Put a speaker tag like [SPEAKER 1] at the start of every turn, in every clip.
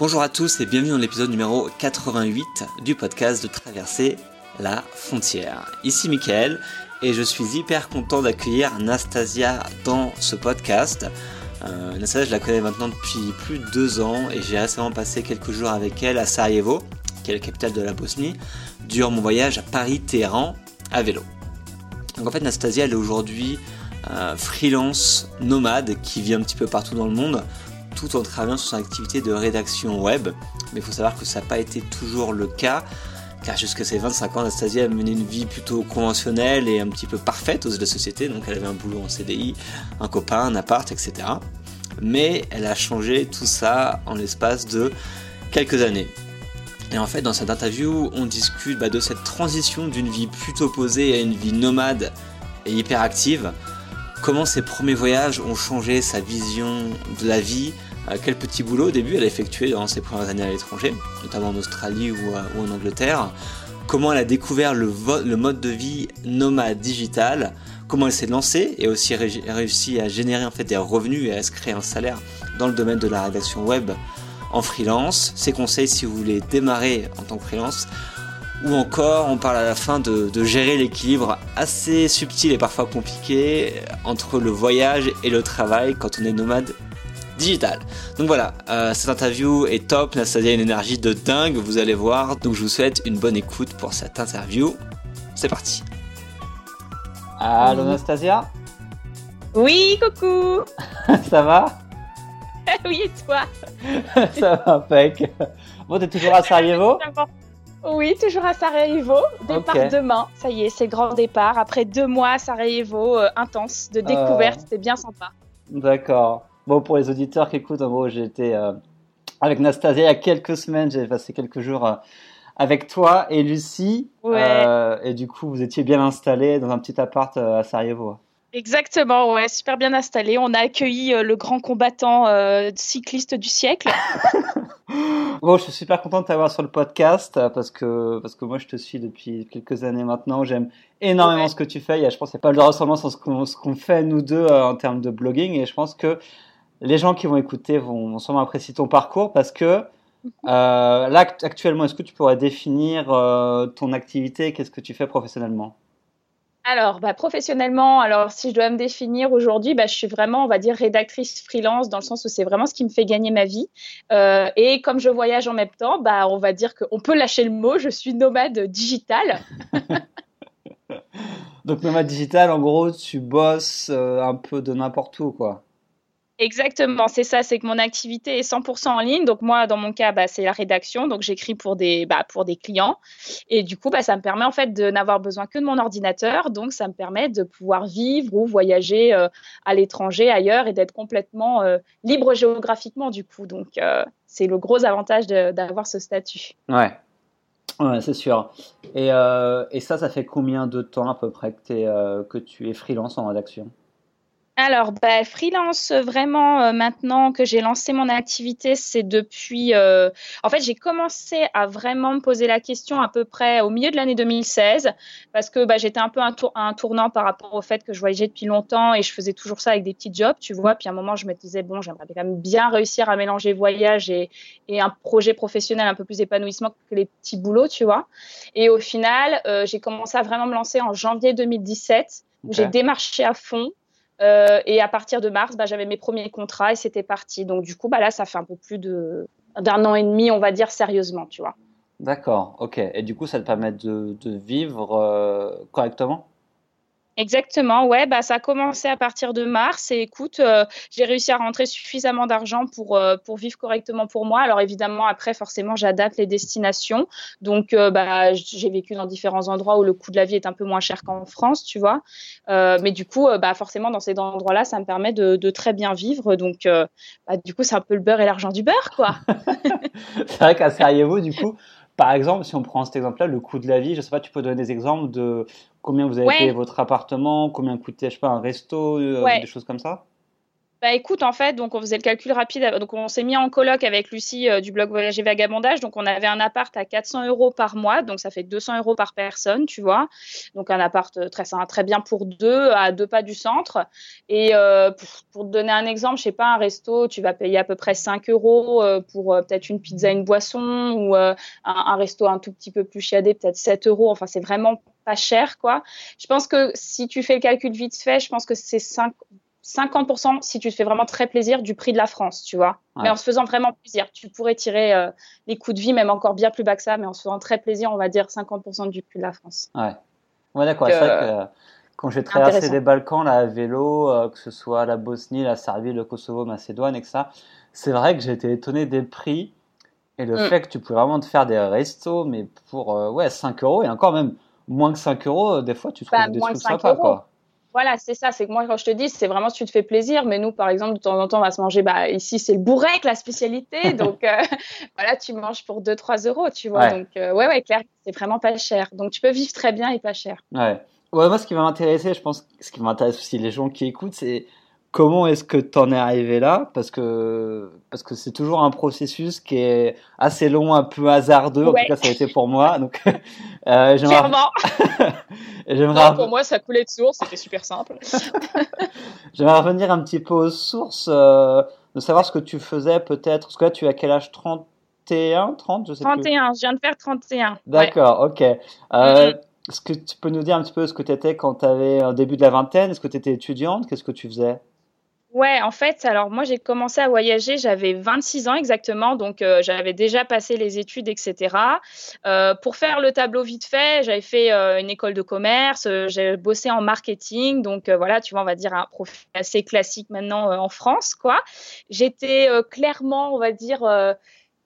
[SPEAKER 1] Bonjour à tous et bienvenue dans l'épisode numéro 88 du podcast de Traverser la frontière. Ici Mickaël et je suis hyper content d'accueillir Nastasia dans ce podcast. Euh, Nastasia, je la connais maintenant depuis plus de deux ans et j'ai récemment passé quelques jours avec elle à Sarajevo, qui est la capitale de la Bosnie, durant mon voyage à Paris-Téhéran à vélo. Donc en fait, Nastasia, elle est aujourd'hui euh, freelance nomade qui vit un petit peu partout dans le monde tout en travaillant sur son activité de rédaction web. Mais il faut savoir que ça n'a pas été toujours le cas, car jusqu'à ses 25 ans, Anastasia a mené une vie plutôt conventionnelle et un petit peu parfaite aux yeux de la société. Donc elle avait un boulot en CDI, un copain, un appart, etc. Mais elle a changé tout ça en l'espace de quelques années. Et en fait, dans cette interview, on discute bah, de cette transition d'une vie plutôt posée à une vie nomade et hyperactive. Comment ses premiers voyages ont changé sa vision de la vie, euh, quel petit boulot au début elle a effectué dans ses premières années à l'étranger, notamment en Australie ou, euh, en Angleterre, comment elle a découvert le, mode de vie nomade digital, comment elle s'est lancée et aussi réussi à générer en fait des revenus et à se créer un salaire dans le domaine de la rédaction web en freelance, ses conseils si vous voulez démarrer en tant que freelance, ou encore on parle à la fin de, gérer l'équilibre assez subtil et parfois compliqué entre le voyage et le travail quand on est nomade digital. Donc voilà, euh, cette interview est top, Nastasia a une énergie de dingue, vous allez voir. Donc je vous souhaite une bonne écoute pour cette interview. C'est parti. Allô Nastasia
[SPEAKER 2] Oui, coucou
[SPEAKER 1] Ça va?
[SPEAKER 2] Oui, et toi?
[SPEAKER 1] Ça va, impec. Bon, t'es toujours à Sarajevo?
[SPEAKER 2] Oui, toujours à Sarajevo. Départ demain. Ça y est, c'est le grand départ. Après deux mois à Sarajevo, euh, intense, de découverte. Euh. C'était bien sympa.
[SPEAKER 1] D'accord. Bon, pour les auditeurs qui écoutent, en gros, j'ai été euh, avec Nastasia il y a quelques semaines. J'ai passé quelques jours avec toi et Lucie.
[SPEAKER 2] Ouais.
[SPEAKER 1] et du coup, vous étiez bien installés dans un petit appart à Sarajevo.
[SPEAKER 2] Exactement, ouais, super bien installé. On a accueilli le grand combattant cycliste du siècle.
[SPEAKER 1] Bon, je suis super content de t'avoir sur le podcast parce que parce que moi je te suis depuis quelques années maintenant. J'aime énormément ce que tu fais. je pense qu'il n'y a pas de ressemblance entre ce qu'on fait nous deux euh, en termes de blogging et je pense que les gens qui vont écouter vont, sûrement apprécier ton parcours parce que mhm. euh, là actuellement, est-ce que tu pourrais définir euh, ton activité Qu'est-ce que tu fais professionnellement?
[SPEAKER 2] Alors, bah, professionnellement, alors si je dois me définir aujourd'hui, bah, je suis vraiment, on va dire, rédactrice freelance dans le sens où c'est vraiment ce qui me fait gagner ma vie. Euh, et comme je voyage en même temps, bah, on va dire qu'on peut lâcher le mot, je suis nomade digital.
[SPEAKER 1] Donc nomade digital, en gros, tu bosses euh, un peu de n'importe où, quoi.
[SPEAKER 2] Exactement, c'est ça, c'est que mon activité est 100% en ligne. Donc moi, dans mon cas, bah, c'est la rédaction, donc j'écris pour des, bah, clients. Et du coup, bah, ça me permet en fait de n'avoir besoin que de mon ordinateur. Donc ça me permet de pouvoir vivre ou voyager euh, à l'étranger, ailleurs, et d'être complètement euh, libre géographiquement du coup. Donc euh, c'est le gros avantage d'avoir ce statut.
[SPEAKER 1] Ouais, c'est sûr. Et, et, ça, ça fait combien de temps à peu près que tu es freelance en rédaction?
[SPEAKER 2] Alors, bah, freelance, vraiment, euh, maintenant que j'ai lancé mon activité, c'est depuis. Euh, en fait, j'ai commencé à vraiment me poser la question à peu près au milieu de l'année 2016, parce que bah, j'étais un peu un, tour, un, tournant par rapport au fait que je voyageais depuis longtemps et je faisais toujours ça avec des petits jobs, tu vois. Puis à un moment, je me disais, bon, j'aimerais quand même bien réussir à mélanger voyage et, et, un projet professionnel un peu plus épanouissement que les petits boulots, tu vois. Et au final, euh, j'ai commencé à vraiment me lancer en janvier 2017, où j'ai démarché à fond. Euh, et à partir de mars, bah, j'avais mes premiers contrats et c'était parti. Donc du coup, bah, là, ça fait un peu plus d'un an et demi, on va dire sérieusement, tu vois.
[SPEAKER 1] D'accord, ok. Et du coup, ça te permet de, vivre euh, correctement?
[SPEAKER 2] Exactement, ouais, bah ça a commencé à partir de mars et écoute, euh, j'ai réussi à rentrer suffisamment d'argent pour euh, pour vivre correctement pour moi. Alors évidemment après forcément j'adapte les destinations, donc euh, bah j'ai vécu dans différents endroits où le coût de la vie est un peu moins cher qu'en France, tu vois. mais du coup bah forcément dans ces endroits-là ça me permet de, très bien vivre, donc bah, du coup c'est un peu le beurre et l'argent du beurre quoi.
[SPEAKER 1] c'est vrai qu'à Sarajevo du coup par exemple, si on prend cet exemple-là, le coût de la vie, je sais pas, tu peux donner des exemples de combien vous avez payé votre appartement, combien coûtait, je sais pas, un resto, euh, des choses comme ça?
[SPEAKER 2] Bah écoute, en fait, donc on faisait le calcul rapide. Donc on s'est mis en coloc avec Lucie euh, du blog Voyager Vagabondage. Donc on avait un appart à 400 euros par mois, donc ça fait 200 euros par personne, tu vois. Donc un appart euh, très très bien pour deux, à deux pas du centre. Et euh, pour, te donner un exemple, je sais pas, un resto, tu vas payer à peu près 5 euros pour peut-être une pizza, une boisson, ou un, un, resto un tout petit peu plus chiadé, peut-être 7 euros. Enfin, c'est vraiment pas cher, quoi. Je pense que si tu fais le calcul vite fait, je pense que c'est 5 50% si tu te fais vraiment très plaisir du prix de la France, tu vois. Mais en se faisant vraiment plaisir, tu pourrais tirer euh, les coûts de vie même encore bien plus bas que ça, mais en se faisant très plaisir, on va dire 50% du prix de la France.
[SPEAKER 1] Ouais, ouais d'accord. C'est vrai que euh, quand j'ai traversé les Balkans là, à vélo, euh, que ce soit la Bosnie, la Serbie, le Kosovo, Macédoine et que ça, c'est vrai que j'ai été étonné des prix et le mm. fait que tu pouvais vraiment te faire des restos, mais pour ouais, 5 euros et encore même moins que 5 euros, des fois tu trouves bah, des trucs sympas. Quoi.
[SPEAKER 2] Voilà, c'est ça. C'est que moi, quand je te dis, c'est vraiment si tu te fais plaisir. Mais nous, par exemple, de temps en temps, on va se manger. Bah, ici, c'est le bourrec, la spécialité. donc, euh, voilà, tu manges pour 2-3 euros, tu vois. Donc, euh, ouais, ouais, clair, c'est vraiment pas cher. Donc, tu peux vivre très bien et pas cher.
[SPEAKER 1] Ouais. Ouais, moi, ce qui va m'intéresser, je pense, ce qui m'intéresse aussi les gens qui écoutent, c'est comment est-ce que tu en es arrivé là? Parce que parce que c'est toujours un processus qui est assez long, un peu hasardeux. En tout cas, ça a été pour moi. Donc,
[SPEAKER 2] euh, Clairement. pour moi, ça coulait de source. C'était super simple.
[SPEAKER 1] j'aimerais revenir un petit peu aux sources, euh, de savoir ce que tu faisais peut-être. Parce que là, tu as quel âge? 31, 30, je sais
[SPEAKER 2] 31. Je viens de faire 31.
[SPEAKER 1] D'accord. Ok. Euh, Est-ce que tu peux nous dire un petit peu ce que tu étais quand tu avais un début de la vingtaine? Est-ce que tu étais étudiante? Qu'est-ce que tu faisais?
[SPEAKER 2] Ouais, en fait, alors moi j'ai commencé à voyager, j'avais 26 ans exactement, donc euh, j'avais déjà passé les études, etc. Euh, pour faire le tableau vite fait, j'avais fait euh, une école de commerce, j'ai bossé en marketing, donc voilà, tu vois, on va dire un profil assez classique maintenant en France, quoi. J'étais clairement, on va dire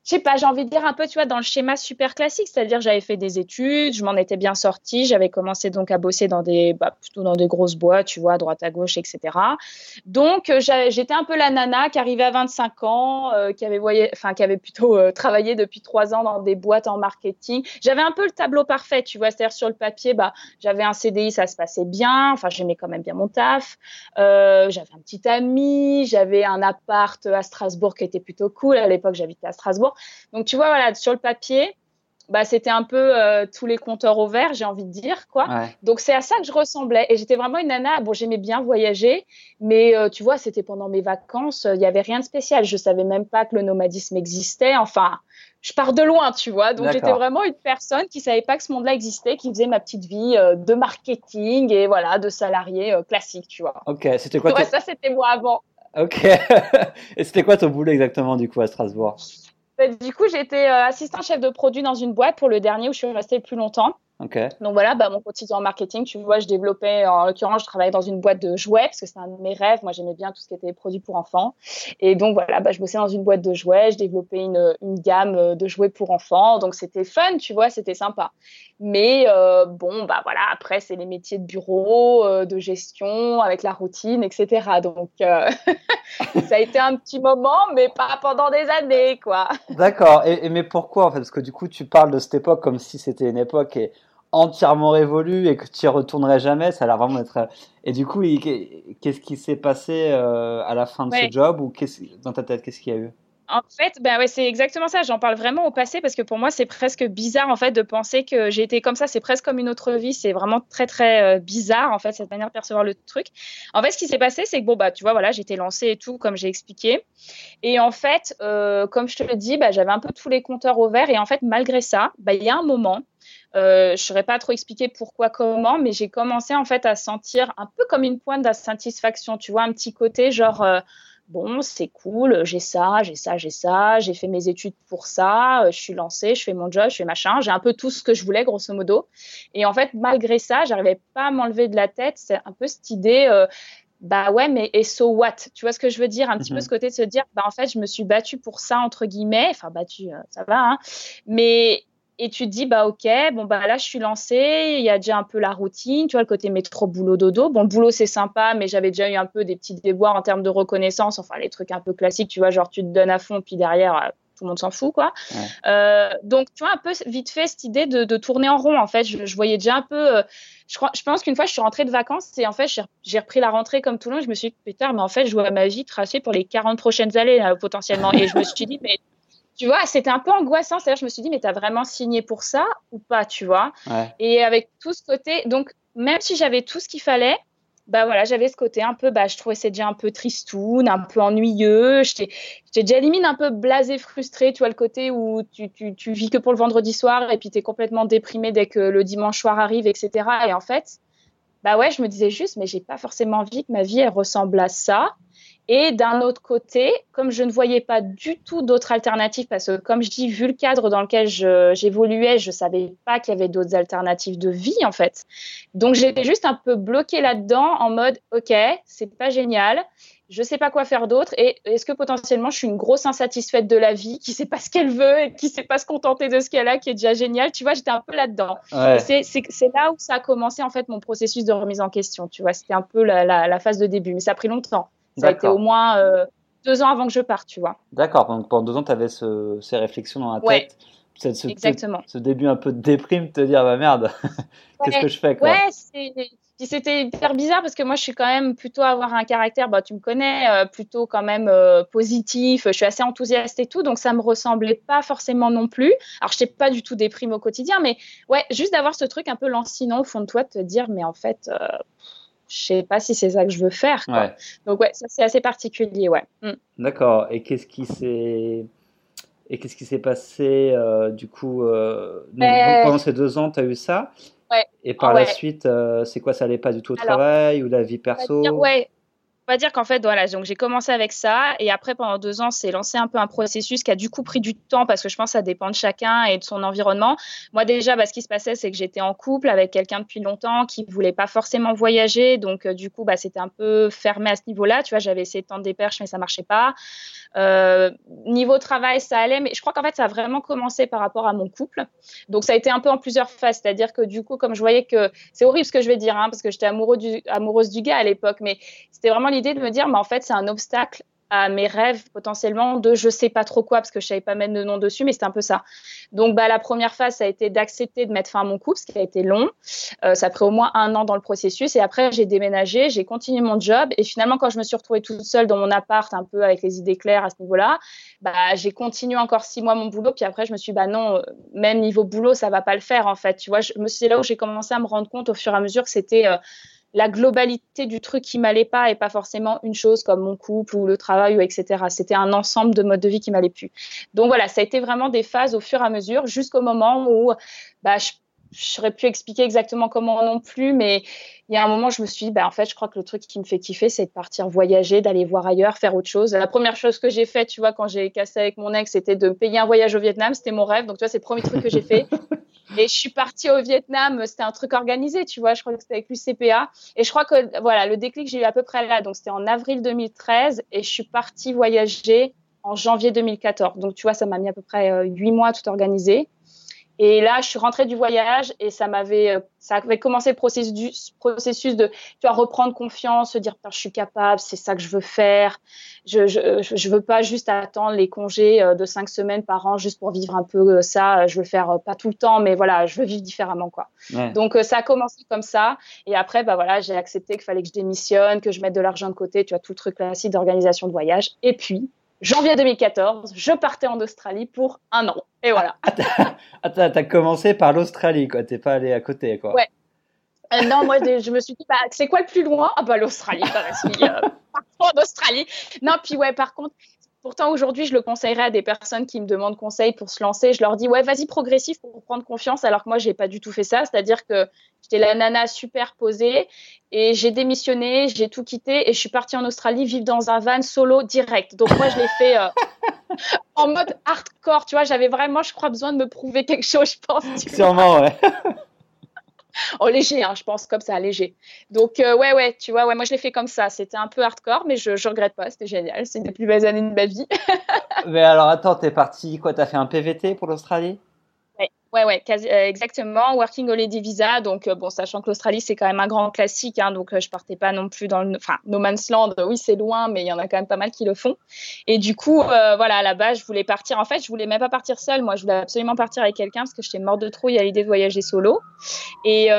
[SPEAKER 2] je sais pas, j'ai envie de dire un peu, tu vois, dans le schéma super classique, c'est-à-dire j'avais fait des études, je m'en étais bien sortie, j'avais commencé donc à bosser dans des, bah, plutôt dans des grosses boîtes, tu vois, à droite à gauche, etc. Donc euh, j'étais un peu la nana qui arrivait à 25 ans, euh, qui avait voyé, enfin qui avait plutôt euh, travaillé depuis trois ans dans des boîtes en marketing. J'avais un peu le tableau parfait, tu vois, c'est-à-dire sur le papier, bah j'avais un CDI, ça se passait bien, enfin j'aimais quand même bien mon taf, j'avais un petit ami, j'avais un appart à Strasbourg qui était plutôt cool. À l'époque, j'habitais à Strasbourg. Donc tu vois, voilà, sur le papier, bah, c'était un peu euh, tous les compteurs au vert, j'ai envie de dire, quoi. Donc c'est à ça que je ressemblais. Et j'étais vraiment une nana. Bon, j'aimais bien voyager, mais euh, tu vois, c'était pendant mes vacances. Il n'y avait rien de spécial. Je savais même pas que le nomadisme existait. Enfin, je pars de loin, tu vois. Donc j'étais vraiment une personne qui savait pas que ce monde-là existait, qui faisait ma petite vie euh, de marketing et voilà, de salarié classique, tu vois.
[SPEAKER 1] Ok, c'était quoi
[SPEAKER 2] Ça, c'était moi avant.
[SPEAKER 1] Ok. et c'était quoi ton boulot exactement, du coup, à Strasbourg?
[SPEAKER 2] Bah, du coup, j'étais euh, assistant chef de produit dans une boîte pour le dernier où je suis restée le plus longtemps. Donc voilà, bah, mon quotidien en marketing, tu vois, je développais, en l'occurrence, je travaillais dans une boîte de jouets parce que c'est un de mes rêves. Moi, j'aimais bien tout ce qui était produit pour enfants. Et donc voilà, bah, je bossais dans une boîte de jouets, je développais une, une gamme euh, de jouets pour enfants. Donc c'était fun, tu vois, c'était sympa. Mais euh, bon, bah voilà, après, c'est les métiers de bureau, euh, de gestion, avec la routine, etc. Donc ça a été un petit moment, mais pas pendant des années, quoi.
[SPEAKER 1] D'accord. Et, et, mais pourquoi, en fait? Parce que du coup, tu parles de cette époque comme si c'était une époque. Et entièrement révolu et que tu y retournerais jamais, ça a l'air vraiment d'être. Et du coup, qu'est-ce qui s'est passé euh, à la fin de ce job ou dans ta tête, qu'est-ce qu'il y a eu?
[SPEAKER 2] En fait, ben ouais, c'est exactement ça. J'en parle vraiment au passé parce que pour moi, c'est presque bizarre en fait de penser que j'ai été comme ça. C'est presque comme une autre vie. C'est vraiment très très euh, bizarre en fait cette manière de percevoir le truc. En fait, ce qui s'est passé, c'est que bon bah tu vois voilà, j'étais lancée et tout comme j'ai expliqué. Et en fait, euh, comme je te le dis, bah, j'avais un peu tous les compteurs au vert. Et en fait, malgré ça, bah, il y a un moment euh, je ne saurais pas trop expliquer pourquoi, comment, mais j'ai commencé en fait à sentir un peu comme une pointe d'insatisfaction, tu vois, un petit côté genre, euh, bon, c'est cool, j'ai ça, j'ai ça, j'ai ça, j'ai fait mes études pour ça, euh, je suis lancée, je fais mon job, je fais machin, j'ai un peu tout ce que je voulais, grosso modo. Et en fait, malgré ça, j'arrivais pas à m'enlever de la tête, c'est un peu cette idée bah ouais, mais et so what? Tu vois ce que je veux dire? Un petit peu mhm. ce côté de se dire, bah en fait, je me suis battue pour ça, entre guillemets. Enfin, battue, ça va, hein. Mais et tu te dis bah ok bon bah là je suis lancée il y a déjà un peu la routine tu vois le côté métro boulot dodo bon le boulot c'est sympa mais j'avais déjà eu un peu des petits déboires en termes de reconnaissance enfin les trucs un peu classiques tu vois genre tu te donnes à fond puis derrière euh, tout le monde s'en fout, quoi. donc, tu vois, un peu vite fait cette idée de, tourner en rond, en fait. Je, voyais déjà un peu. je, crois, je pense qu'une fois, je suis rentrée de vacances et en fait, j'ai repris la rentrée comme tout le monde. Je me suis dit, putain, mais en fait, je vois ma vie tracée pour les 40 prochaines années, potentiellement. Et je me suis dit, mais tu vois, c'était un peu angoissant. C'est-à-dire, je me suis dit, mais tu as vraiment signé pour ça ou pas, tu vois? Et avec tout ce côté, donc, même si j'avais tout ce qu'il fallait, bah voilà, j'avais ce côté un peu, bah, je trouvais c'est déjà un peu tristoun, un peu ennuyeux. J'étais déjà limite un peu blasé, frustré. Tu vois, le côté où tu, tu, tu vis que pour le vendredi soir et puis tu es complètement déprimé dès que le dimanche soir arrive, etc. Et en fait, bah ouais, je me disais juste, mais j'ai pas forcément envie que ma vie elle ressemble à ça. Et d'un autre côté, comme je ne voyais pas du tout d'autres alternatives, parce que comme je dis, vu le cadre dans lequel j'évoluais, je ne savais pas qu'il y avait d'autres alternatives de vie en fait. Donc j'étais juste un peu bloquée là-dedans en mode, ok, c'est pas génial, je ne sais pas quoi faire d'autre, et est-ce que potentiellement je suis une grosse insatisfaite de la vie, qui ne sait pas ce qu'elle veut et qui ne sait pas se contenter de ce qu'elle a, qui est déjà génial. Tu vois, j'étais un peu là-dedans. C'est là où ça a commencé en fait mon processus de remise en question. Tu vois, c'était un peu la, la phase de début, mais ça a pris longtemps. Ça a été au moins euh, deux ans avant que je parte, tu vois.
[SPEAKER 1] D'accord, donc pendant deux ans, tu avais ce, ces réflexions dans la tête.
[SPEAKER 2] Ce, Exactement.
[SPEAKER 1] Ce, début un peu de déprime, te dire, bah merde, qu'est-ce que je fais quoi.
[SPEAKER 2] Ouais, c'était hyper bizarre parce que moi, je suis quand même plutôt avoir un caractère, bah, tu me connais, euh, plutôt quand même euh, positif. Je suis assez enthousiaste et tout, donc ça me ressemblait pas forcément non plus. Alors, je n'étais pas du tout déprime au quotidien, mais ouais, juste d'avoir ce truc un peu lancinant au fond de toi, de te dire, mais en fait, je sais pas si c'est ça que je veux faire. Donc ouais, ça c'est assez particulier, ouais. Mm.
[SPEAKER 1] D'accord. Et qu'est-ce qui s'est et qu'est-ce qui s'est passé euh, du coup euh, ben, pendant ces deux ans, tu as eu ça.
[SPEAKER 2] Ouais.
[SPEAKER 1] Et par la suite, euh, c'est quoi Ça allait pas du tout au travail ou la vie perso
[SPEAKER 2] Ouais, on va dire qu'en fait, voilà, donc j'ai commencé avec ça et après pendant deux ans, c'est lancé un peu un processus qui a du coup pris du temps parce que je pense que ça dépend de chacun et de son environnement. Moi déjà, bah, ce qui se passait, c'est que j'étais en couple avec quelqu'un depuis longtemps qui voulait pas forcément voyager, donc euh, du coup, bah, c'était un peu fermé à ce niveau-là. Tu vois, j'avais essayé de tendre des perches, mais ça marchait pas. Euh, niveau travail, ça allait, mais je crois qu'en fait, ça a vraiment commencé par rapport à mon couple. Donc ça a été un peu en plusieurs phases, c'est-à-dire que du coup, comme je voyais que c'est horrible ce que je vais dire, hein, parce que j'étais amoureux du, amoureuse du gars à l'époque, mais c'était vraiment l'idée de me dire, mais en fait, c'est un obstacle à mes rêves potentiellement de je sais pas trop quoi parce que je savais pas mettre de nom dessus mais c'était un peu ça. Donc bah la première phase ça a été d'accepter de mettre fin à mon couple ce qui a été long. Euh, ça a pris au moins un an dans le processus. Et après j'ai déménagé j'ai continué mon job. Et finalement quand je me suis retrouvée toute seule dans mon appart un peu avec les idées claires à ce niveau là bah j'ai continué encore six mois mon boulot. Puis après je me suis dit, bah non même niveau boulot ça va pas le faire en fait. Tu vois c'est là où j'ai commencé à me rendre compte au fur et à mesure que c'était euh, la globalité du truc qui m'allait pas et pas forcément une chose comme mon couple ou le travail ou etc. C'était un ensemble de modes de vie qui m'allait plus. Donc voilà, ça a été vraiment des phases au fur et à mesure jusqu'au moment où bah, je je plus expliquer exactement comment non plus, mais il y a un moment, je me suis dit, bah, en fait, je crois que le truc qui me fait kiffer, c'est de partir voyager, d'aller voir ailleurs, faire autre chose. La première chose que j'ai faite, tu vois, quand j'ai cassé avec mon ex, c'était de payer un voyage au Vietnam. C'était mon rêve. Donc, tu vois, c'est le premier truc que j'ai fait. Et je suis partie au Vietnam, c'était un truc organisé, tu vois, je crois que c'était avec l'UCPA. Et je crois que, voilà, le déclic, j'ai eu à peu près là. Donc, c'était en avril 2013 et je suis partie voyager en janvier 2014. Donc, tu vois, ça m'a mis à peu près euh, huit mois tout organiser. Et là, je suis rentrée du voyage et ça m'avait, euh, ça avait commencé le processus, processus de, tu vois, reprendre confiance, se dire, je suis capable, c'est ça que je veux faire. Je, je, je veux pas juste attendre les congés euh, de cinq semaines par an juste pour vivre un peu euh, ça. Je veux le faire pas tout le temps, mais voilà, je veux vivre différemment, quoi. Donc, ça a commencé comme ça. Et après, bah voilà, j'ai accepté qu'il fallait que je démissionne, que je mette de l'argent de côté, tu vois, tout le truc classique d'organisation de voyage. Et puis, janvier 2014, je partais en Australie pour un an. Et voilà.
[SPEAKER 1] Attends, ah, t'as commencé par l'Australie, quoi. T'es pas allé à côté, quoi.
[SPEAKER 2] Ouais. Euh, non, moi, je me suis dit, bah, c'est quoi le plus loin? Ah, bah, l'Australie, euh, en Australie. Non, puis ouais, par contre, Pourtant, aujourd'hui, je le conseillerais à des personnes qui me demandent conseil pour se lancer. Je leur dis, ouais, vas-y progressif pour prendre confiance, alors que moi, j'ai pas du tout fait ça. C'est-à-dire que j'étais la nana super posée et j'ai démissionné, j'ai tout quitté et je suis partie en Australie vivre dans un van solo direct. Donc, moi, je l'ai fait euh, en mode hardcore. Tu vois, j'avais vraiment, je crois, besoin de me prouver quelque chose, je pense.
[SPEAKER 1] Sûrement, ouais.
[SPEAKER 2] oh léger, hein, je pense comme ça, léger. Donc euh, ouais, ouais, tu vois, ouais, moi je l'ai fait comme ça. C'était un peu hardcore, mais je, je regrette pas. C'était génial. C'est une des plus belles années de ma vie.
[SPEAKER 1] mais alors attends, t'es parti quoi T'as fait un PVT pour l'Australie?
[SPEAKER 2] Ouais, Ouais, euh, exactement. Working Holiday Visa. Donc, euh, bon, sachant que l'Australie, c'est quand même un grand classique. Hein, donc, euh, je partais pas non plus dans le. Enfin, No Man's Land, oui, c'est loin, mais il y en a quand même pas mal qui le font. Et du coup, voilà, à la base, je voulais partir. En fait, je voulais même pas partir seule. Moi, je voulais absolument partir avec quelqu'un parce que j'étais morte de trouille à l'idée de voyager solo. Et,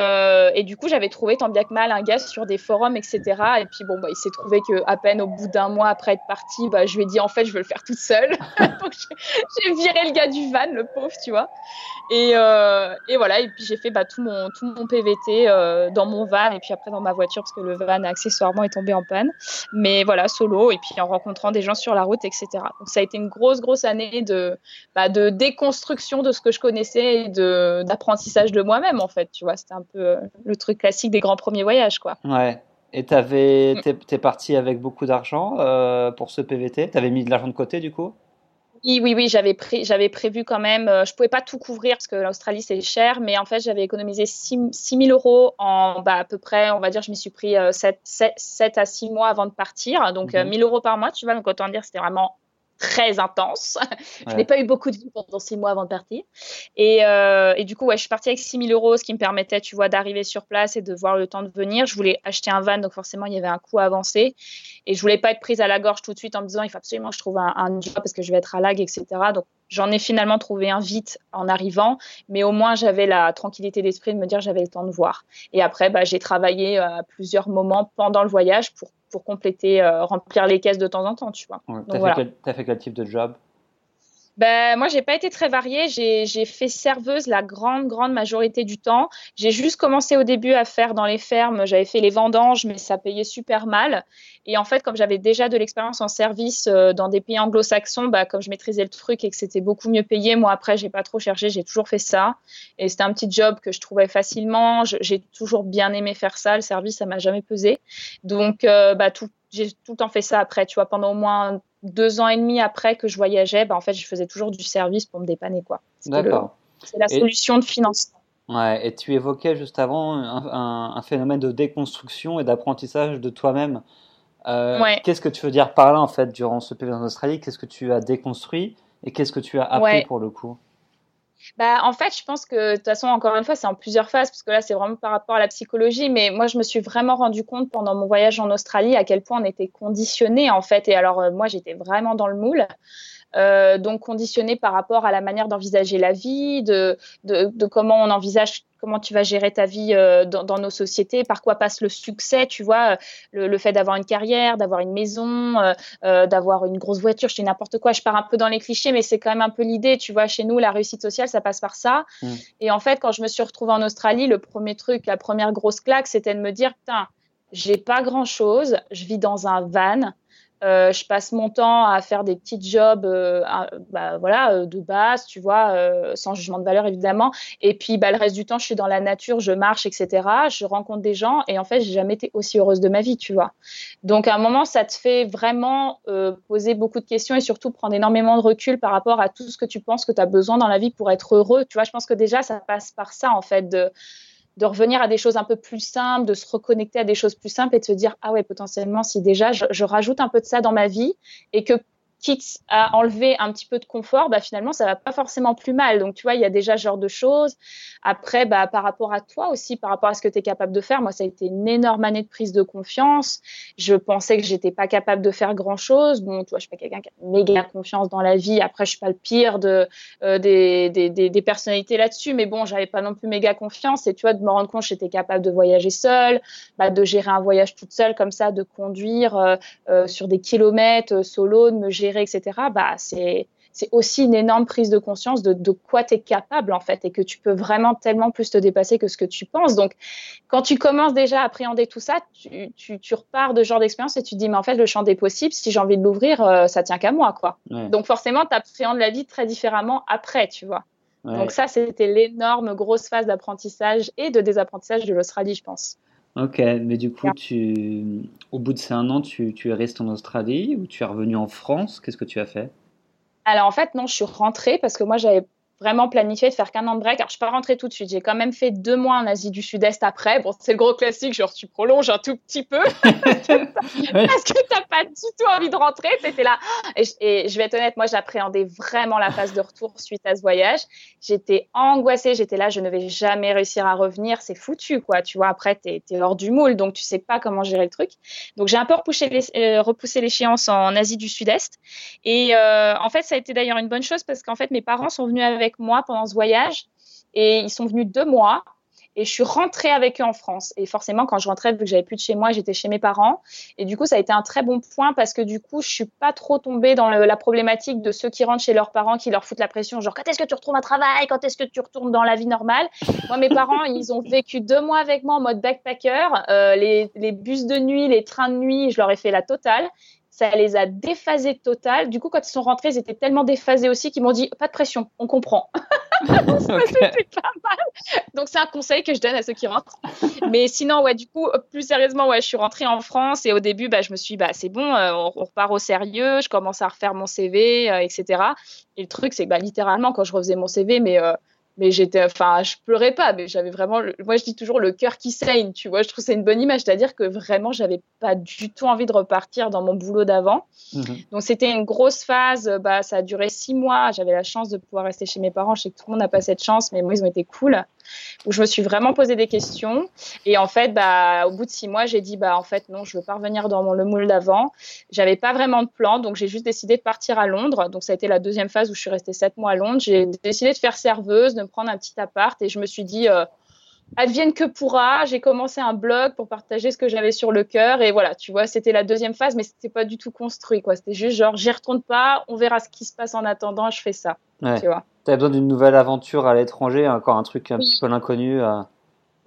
[SPEAKER 2] et du coup, j'avais trouvé tant bien que mal un gars sur des forums, etc. Et puis, bon, bah, il s'est trouvé que à peine au bout d'un mois après être parti, bah, je lui ai dit, en fait, je veux le faire toute seule. donc, j'ai viré le gars du van, le pauvre, tu vois. Et, euh, et, voilà, et puis j'ai fait bah, tout, mon, tout mon PVT euh, dans mon van et puis après dans ma voiture parce que le van accessoirement est tombé en panne. Mais voilà, solo et puis en rencontrant des gens sur la route, etc. Donc ça a été une grosse, grosse année de, bah, de déconstruction de ce que je connaissais et d'apprentissage de, moi-même en fait. Tu vois, c'était un peu euh, le truc classique des grands premiers voyages. Quoi.
[SPEAKER 1] Ouais. Et tu es, parti avec beaucoup d'argent pour ce PVT Tu avais mis de l'argent de côté du coup?
[SPEAKER 2] Oui, oui, oui, j'avais, j'avais prévu quand même. Euh, je pouvais pas tout couvrir parce que l'Australie c'est cher, mais en fait j'avais économisé 6, 000 euros en bah, à peu près, on va dire, je m'y suis pris 7, euh, 7, à 6 mois avant de partir, donc 1 000 mhm. euros par mois, tu vois. Donc autant dire c'était vraiment très intense. je n'ai pas eu beaucoup de vie pendant six mois avant de partir. Et, euh, et du coup, ouais, je suis partie avec 6 000 euros, ce qui me permettait, tu vois, d'arriver sur place et de voir le temps de venir. Je voulais acheter un van, donc forcément, il y avait un coût avancé. Et je voulais pas être prise à la gorge tout de suite en me disant, il faut absolument que je trouve un, job parce que je vais être à lag, etc. Donc, j'en ai finalement trouvé un vite en arrivant, mais au moins, j'avais la tranquillité d'esprit de me dire, j'avais le temps de voir. Et après, bah, j'ai travaillé euh, à plusieurs moments pendant le voyage pour pour compléter, euh, remplir les caisses de temps en temps, tu vois.
[SPEAKER 1] tu as, as, fait quel type de job?
[SPEAKER 2] Ben, moi, j'ai pas été très variée. J'ai fait serveuse la grande, grande majorité du temps. J'ai juste commencé au début à faire dans les fermes. J'avais fait les vendanges, mais ça payait super mal. Et en fait, comme j'avais déjà de l'expérience en service euh, dans des pays anglo-saxons, bah, comme je maîtrisais le truc et que c'était beaucoup mieux payé, moi, après, j'ai pas trop cherché. J'ai toujours fait ça. Et c'était un petit job que je trouvais facilement. J'ai toujours bien aimé faire ça. Le service, ça m'a jamais pesé. Donc, euh, bah, tout, j'ai tout le temps fait ça après. Tu vois, pendant au moins deux ans et demi après que je voyageais, bah, en fait, je faisais toujours du service pour me dépanner. quoi.
[SPEAKER 1] D'accord.
[SPEAKER 2] C'est la solution de financement.
[SPEAKER 1] Ouais, et tu évoquais juste avant un, phénomène de déconstruction et d'apprentissage de toi-même. Euh, qu'est-ce que tu veux dire par là, en fait, durant ce période en Australie? Qu'est-ce que tu as déconstruit et qu'est-ce que tu as appris pour le coup?
[SPEAKER 2] Bah, en fait, je pense que de toute façon, encore une fois, c'est en plusieurs phases, parce que là, c'est vraiment par rapport à la psychologie. Mais moi, je me suis vraiment rendu compte pendant mon voyage en Australie à quel point on était conditionné, en fait. Et alors, euh, moi, j'étais vraiment dans le moule. Euh, donc conditionné par rapport à la manière d'envisager la vie, de, de, de, comment on envisage comment tu vas gérer ta vie euh, dans, dans, nos sociétés, par quoi passe le succès, tu vois, le, le fait d'avoir une carrière, d'avoir une maison, euh, euh d'avoir une grosse voiture, je dis n'importe quoi, je pars un peu dans les clichés, mais c'est quand même un peu l'idée, tu vois, chez nous, la réussite sociale, ça passe par ça. Mm. Et en fait, quand je me suis retrouvée en Australie, le premier truc, la première grosse claque, c'était de me dire, putain, j'ai pas grand chose, je vis dans un van, euh, je passe mon temps à faire des petits jobs, euh, bah, voilà, euh, de base, tu vois, sans jugement de valeur évidemment. Et puis, bah, le reste du temps, je suis dans la nature, je marche, etc. Je rencontre des gens et en fait, j'ai jamais été aussi heureuse de ma vie, tu vois. Donc, à un moment, ça te fait vraiment poser beaucoup de questions et surtout prendre énormément de recul par rapport à tout ce que tu penses que tu as besoin dans la vie pour être heureux. Tu vois, je pense que déjà, ça passe par ça, en fait, de de revenir à des choses un peu plus simples, de se reconnecter à des choses plus simples et de se dire ah ouais potentiellement si déjà je, rajoute un peu de ça dans ma vie et que quitte à enlever un petit peu de confort, bah finalement ça va pas forcément plus mal. Donc tu vois, il y a déjà ce genre de choses. Après, bah, par rapport à toi aussi, par rapport à ce que tu es capable de faire, moi ça a été une énorme année de prise de confiance. Je pensais que j'étais pas capable de faire grand chose. Bon, tu vois, je suis pas quelqu'un qui a méga confiance dans la vie. Après, je suis pas le pire de euh, des, des, des, des, personnalités là-dessus, mais bon, j'avais pas non plus méga confiance. Et tu vois, de me rendre compte que j'étais capable de voyager seule, bah, de gérer un voyage toute seule comme ça, de conduire euh, euh, sur des kilomètres solo, de me gérer etc., bah, c'est c'est aussi une énorme prise de conscience de, de quoi tu es capable en fait et que tu peux vraiment tellement plus te dépasser que ce que tu penses. Donc quand tu commences déjà à appréhender tout ça, tu, tu, tu repars de genre d'expérience et tu te dis mais en fait le champ des possibles, si j'ai envie de l'ouvrir, euh, ça tient qu'à moi quoi. Donc forcément tu appréhendes la vie très différemment après, tu vois. Donc ça c'était l'énorme grosse phase d'apprentissage et de désapprentissage de l'Australie, je pense.
[SPEAKER 1] Ok, mais du coup, tu, au bout de ces un an, tu, tu es resté en Australie ou tu es revenu en France? Qu'est-ce que tu as fait?
[SPEAKER 2] Alors en fait, non, je suis rentrée parce que moi, j'avais vraiment planifié de faire qu'un an de break. Alors, je suis pas rentrée tout de suite. J'ai quand même fait deux mois en Asie du Sud-Est après. Bon, c'est le gros classique, genre tu prolonges un tout petit peu parce que tu n'as pas du tout envie de rentrer. C'était là. Et, je vais être honnête, moi, j'appréhendais vraiment la phase de retour suite à ce voyage. J'étais angoissée. J'étais là, je ne vais jamais réussir à revenir. C'est foutu, quoi. Tu vois, après, tu es, hors du moule, donc tu sais pas comment gérer le truc. Donc, j'ai un peu repoussé, euh, repoussé l'échéance en Asie du Sud-Est. Et euh, en fait, ça a été d'ailleurs une bonne chose parce qu'en fait, mes parents sont venus avec moi pendant ce voyage et ils sont venus deux mois. Et je suis rentrée avec eux en France. Et forcément, quand je rentrais, vu que j'avais plus de chez moi, j'étais chez mes parents. Et du coup, ça a été un très bon point parce que du coup, je suis pas trop tombée dans la problématique de ceux qui rentrent chez leurs parents, qui leur foutent la pression, genre quand est-ce que tu retrouves un travail, quand est-ce que tu retournes dans la vie normale? Moi, mes parents, ils ont vécu deux mois avec moi en mode backpacker. Euh, les bus de nuit, les trains de nuit, je leur ai fait la totale ça les a déphasés total. Du coup, quand ils sont rentrés, ils étaient tellement déphasés aussi qu'ils m'ont dit pas de pression, on comprend. Pas mal. Donc c'est un conseil que je donne à ceux qui rentrent. Mais sinon, ouais, du coup, plus sérieusement, ouais, je suis rentrée en France et au début, bah, je me suis, dit, bah, c'est bon, euh, on, repart au sérieux. Je commence à refaire mon CV, euh, etc. Et le truc, c'est que bah, littéralement, quand je refaisais mon CV, mais euh, mais j'étais enfin je pleurais pas mais j'avais vraiment moi je dis toujours le cœur qui saigne tu vois. Je trouve c'est une bonne image. C'est-à-dire que vraiment j'avais pas du tout envie de repartir dans mon boulot d'avant. Mhm. donc c'était une grosse phase bah ça a duré six mois. J'avais la chance de pouvoir rester chez mes parents. Je sais que tout le monde n'a pas cette chance mais moi ils ont été cool où je me suis vraiment posé des questions et en fait bah au bout de six mois j'ai dit bah en fait non je veux pas revenir dans mon, le moule d'avant j'avais pas vraiment de plan donc j'ai juste décidé de partir à Londres donc ça a été la deuxième phase où je suis restée sept mois à Londres j'ai décidé de faire serveuse de prendre un petit appart et je me suis dit, euh, advienne que pourra. J'ai commencé un blog pour partager ce que j'avais sur le cœur et voilà, tu vois, c'était la deuxième phase, mais c'était pas du tout construit, quoi. C'était juste genre, j'y retourne pas, on verra ce qui se passe en attendant, je fais ça. Tu vois.
[SPEAKER 1] T'as besoin d'une nouvelle aventure à l'étranger, encore un truc un petit peu l'inconnu. Euh,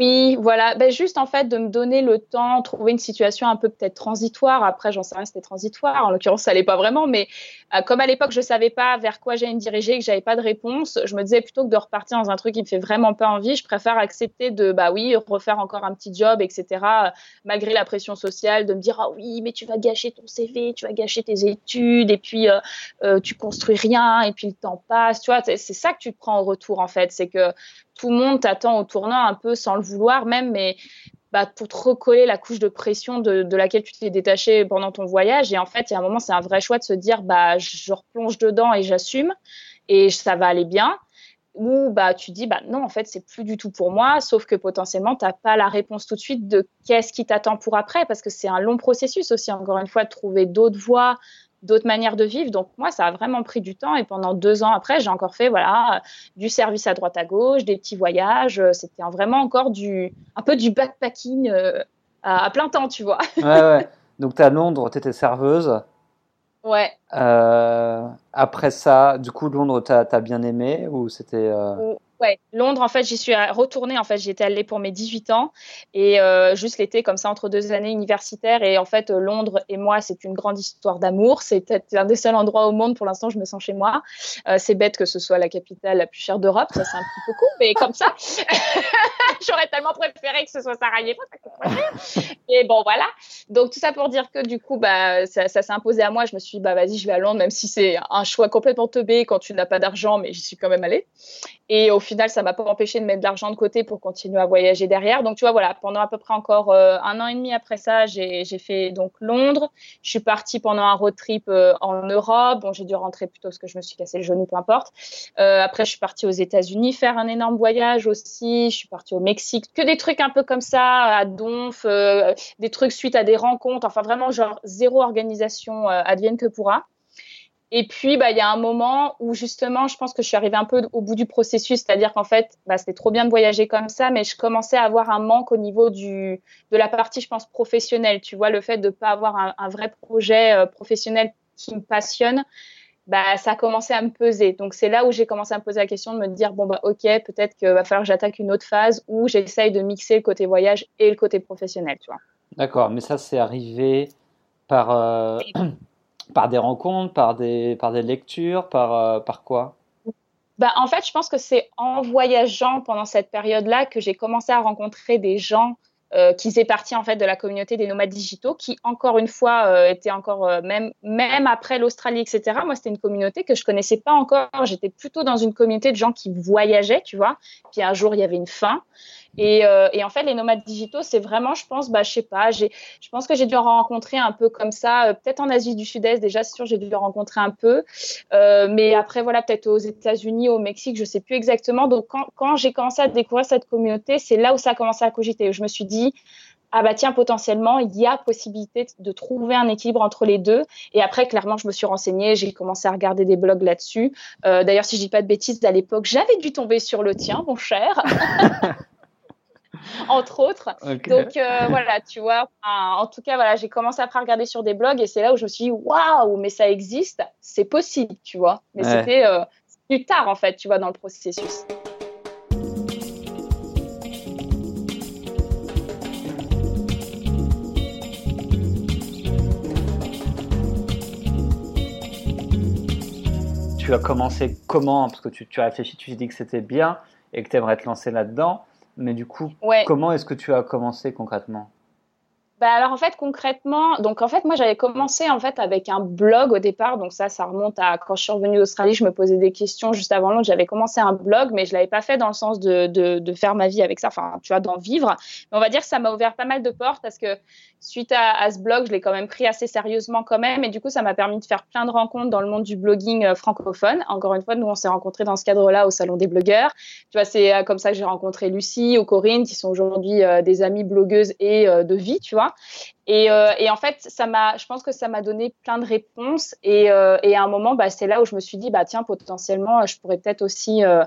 [SPEAKER 2] oui, voilà. Ben, juste en fait de me donner le temps, trouver une situation un peu peut-être transitoire. Après, j'en sais rien, c'était transitoire. En l'occurrence, ça allait pas vraiment, mais euh, comme à l'époque, je savais pas vers quoi j'allais me diriger, que j'avais pas de réponse, je me disais plutôt que de repartir dans un truc qui me fait vraiment pas envie, je préfère accepter de, bah oui, refaire encore un petit job, etc. malgré la pression sociale, de me dire ah oui, mais tu vas gâcher ton CV, tu vas gâcher tes études, et puis euh, euh, tu construis rien, et puis le temps passe. Tu vois, c'est ça que tu te prends en retour en fait, c'est que tout le monde t'attend au tournant un peu sans le vouloir même, mais bah, pour te recoller la couche de pression de, laquelle tu t'es détaché pendant ton voyage. Et en fait, il y a un moment, c'est un vrai choix de se dire, bah, je replonge dedans et j'assume et ça va aller bien. Ou bah, tu dis, bah, non, en fait, c'est plus du tout pour moi, sauf que potentiellement, tu n'as pas la réponse tout de suite de qu'est-ce qui t'attend pour après, parce que c'est un long processus aussi, encore une fois, de trouver d'autres voies, d'autres manières de vivre. Donc moi, ça a vraiment pris du temps et pendant deux ans après, j'ai encore fait voilà du service à droite à gauche, des petits voyages. C'était vraiment encore du un peu du backpacking euh, à, plein temps, tu vois.
[SPEAKER 1] ouais, ouais. Donc tu es à Londres, tu étais serveuse.
[SPEAKER 2] Ouais.
[SPEAKER 1] Euh, après ça, du coup, Londres, tu as, bien aimé ou c'était. Euh...
[SPEAKER 2] Ouais, Londres, en fait, j'y suis retournée. En fait, j'y étais allée pour mes 18 ans et euh, juste l'été, comme ça, entre deux années universitaires. Et en fait, Londres et moi, c'est une grande histoire d'amour. C'est peut-être un des seuls endroits au monde, pour l'instant, je me sens chez moi. Euh, c'est bête que ce soit la capitale la plus chère d'Europe. Ça, c'est un petit peu cool, mais comme ça, j'aurais tellement préféré que ce soit Sarajevo. et bon, voilà. Donc, tout ça pour dire que du coup, bah, ça, ça s'est imposé à moi. Je me suis dit, bah, vas-y, je vais à Londres, même si c'est un choix complètement teubé quand tu n'as pas d'argent, mais j'y suis quand même allée. Et final, ça m'a pas empêché de mettre de l'argent de côté pour continuer à voyager derrière. Donc, tu vois, voilà, pendant à peu près encore euh, un an et demi après ça, j'ai fait donc Londres. Je suis partie pendant un road trip euh, en Europe. Bon, j'ai dû rentrer plutôt parce que je me suis cassé le genou, peu importe. Euh, après, je suis partie aux États-Unis faire un énorme voyage aussi. Je suis partie au Mexique. Que des trucs un peu comme ça, à Donf, des trucs suite à des rencontres. Enfin, vraiment, genre zéro organisation advienne que pourra. Et puis, bah, il y a un moment où justement, je pense que je suis arrivée un peu au bout du processus, c'est-à-dire qu'en fait, bah, c'était trop bien de voyager comme ça, mais je commençais à avoir un manque au niveau du, de la partie, je pense, professionnelle. Tu vois, le fait de ne pas avoir un, vrai projet euh, professionnel qui me passionne, bah, ça a commencé à me peser. Donc, c'est là où j'ai commencé à me poser la question de me dire, bon, bah, ok, peut-être qu'il va falloir que j'attaque une autre phase où j'essaye de mixer le côté voyage et le côté professionnel, tu vois.
[SPEAKER 1] D'accord, mais ça, c'est arrivé par... Euh, Par des rencontres, par des, par des lectures, par, euh, par quoi?
[SPEAKER 2] Bah, en fait, je pense que c'est en voyageant pendant cette période-là que j'ai commencé à rencontrer des gens euh, qui faisait partie en fait de la communauté des nomades digitaux, qui encore une fois euh, était encore même même après l'Australie, etc. Moi, c'était une communauté que je connaissais pas encore. J'étais plutôt dans une communauté de gens qui voyageaient, tu vois. Puis un jour, il y avait une fin. Et, euh, et, en fait, les nomades digitaux, c'est vraiment, je pense, bah, je sais pas, je pense que j'ai dû en rencontrer un peu comme ça, euh, peut-être en Asie du Sud-Est déjà, c'est sûr, j'ai dû en rencontrer un peu, euh, mais après voilà, peut-être aux États-Unis, au Mexique, je sais plus exactement. Donc quand, j'ai commencé à découvrir cette communauté, c'est là où ça a commencé à cogiter. Je me suis dit, ah bah tiens, potentiellement, il y a possibilité de trouver un équilibre entre les deux. Et après, clairement, je me suis renseignée, j'ai commencé à regarder des blogs là-dessus. D'ailleurs, si je dis pas de bêtises, à l'époque, j'avais dû tomber sur le tien, mon cher. entre autres. Donc euh, voilà, tu vois. en tout cas, voilà, j'ai commencé après à regarder sur des blogs et c'est là où je me suis dit waouh, mais ça existe, c'est possible, tu vois. Mais c'était euh, plus tard en fait, tu vois, dans le processus.
[SPEAKER 1] Tu as commencé comment? Parce que tu, tu as réfléchi, tu t'es dit que c'était bien et que tu aimerais te lancer là-dedans. Mais du coup, comment est-ce que tu as commencé concrètement?
[SPEAKER 2] Bah alors en fait concrètement, donc en fait moi j'avais commencé en fait avec un blog au départ, donc ça ça remonte à quand je suis revenue d'Australie, je me posais des questions juste avant Londres, j'avais commencé un blog, mais je l'avais pas fait dans le sens de, de, faire ma vie avec ça, enfin tu vois d'en vivre. Mais on va dire que ça m'a ouvert pas mal de portes parce que suite à, à ce blog, je l'ai quand même pris assez sérieusement quand même, et du coup ça m'a permis de faire plein de rencontres dans le monde du blogging euh, francophone. Encore une fois, nous on s'est rencontrés dans ce cadre-là au salon des blogueurs. Tu vois c'est euh, comme ça que j'ai rencontré Lucie ou Corinne qui sont aujourd'hui euh, des amies blogueuses et de vie, tu vois. Et, euh, et, en fait, ça m'a, je pense que ça m'a donné plein de réponses. Et, euh, et à un moment, bah, c'est là où je me suis dit, bah tiens, potentiellement, je pourrais peut-être aussi euh,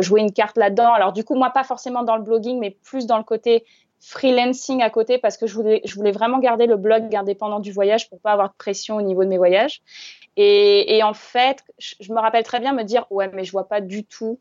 [SPEAKER 2] jouer une carte là-dedans. Alors du coup, moi, pas forcément dans le blogging, mais plus dans le côté freelancing à côté, parce que je voulais, je voulais vraiment garder le blog indépendant du voyage pour pas avoir de pression au niveau de mes voyages. Et, et en fait, je me rappelle très bien me dire, ouais, mais je vois pas du tout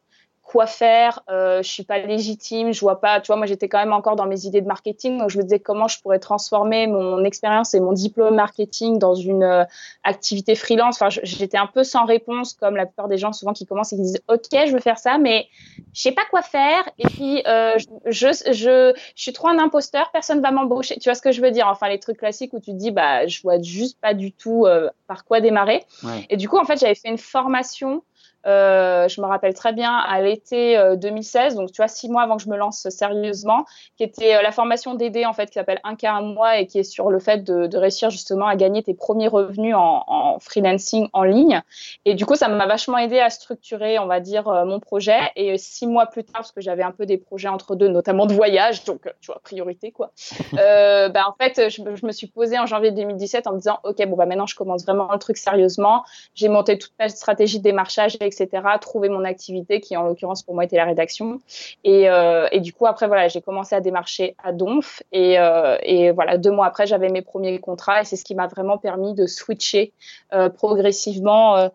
[SPEAKER 2] quoi faire, euh, je suis pas légitime, je vois pas, tu vois, moi j'étais quand même encore dans mes idées de marketing, donc je me disais comment je pourrais transformer mon expérience et mon diplôme marketing dans une euh, activité freelance. Enfin, j'étais un peu sans réponse, comme la plupart des gens souvent qui commencent et qui disent ok, je veux faire ça, mais je sais pas quoi faire. Et puis euh, je, je, je, suis trop un imposteur, personne va m'embaucher. Tu vois ce que je veux dire? Enfin, les trucs classiques où tu te dis bah je vois juste pas du tout par quoi démarrer. Et du coup, en fait, j'avais fait une formation euh, je me rappelle très bien à l'été 2016, euh, donc tu vois six mois avant que je me lance sérieusement, qui était euh, la formation d'aider en fait qui s'appelle un cas un mois et qui est sur le fait de, de réussir justement à gagner tes premiers revenus en, en freelancing en ligne. Et du coup, ça m'a vachement aidé à structurer, on va dire, mon projet. Et six mois plus tard, parce que j'avais un peu des projets entre deux, notamment de voyage, donc tu vois priorité quoi. bah, en fait, je, je, me suis posée en janvier 2017 en me disant ok bon bah maintenant je commence vraiment le truc sérieusement. J'ai monté toute ma stratégie de démarchage et etc., trouver mon activité qui en l'occurrence pour moi était la rédaction. Et, euh, du coup après voilà j'ai commencé à démarcher à Donf et, euh, et voilà deux mois après j'avais mes premiers contrats et c'est ce qui m'a vraiment permis de switcher euh, progressivement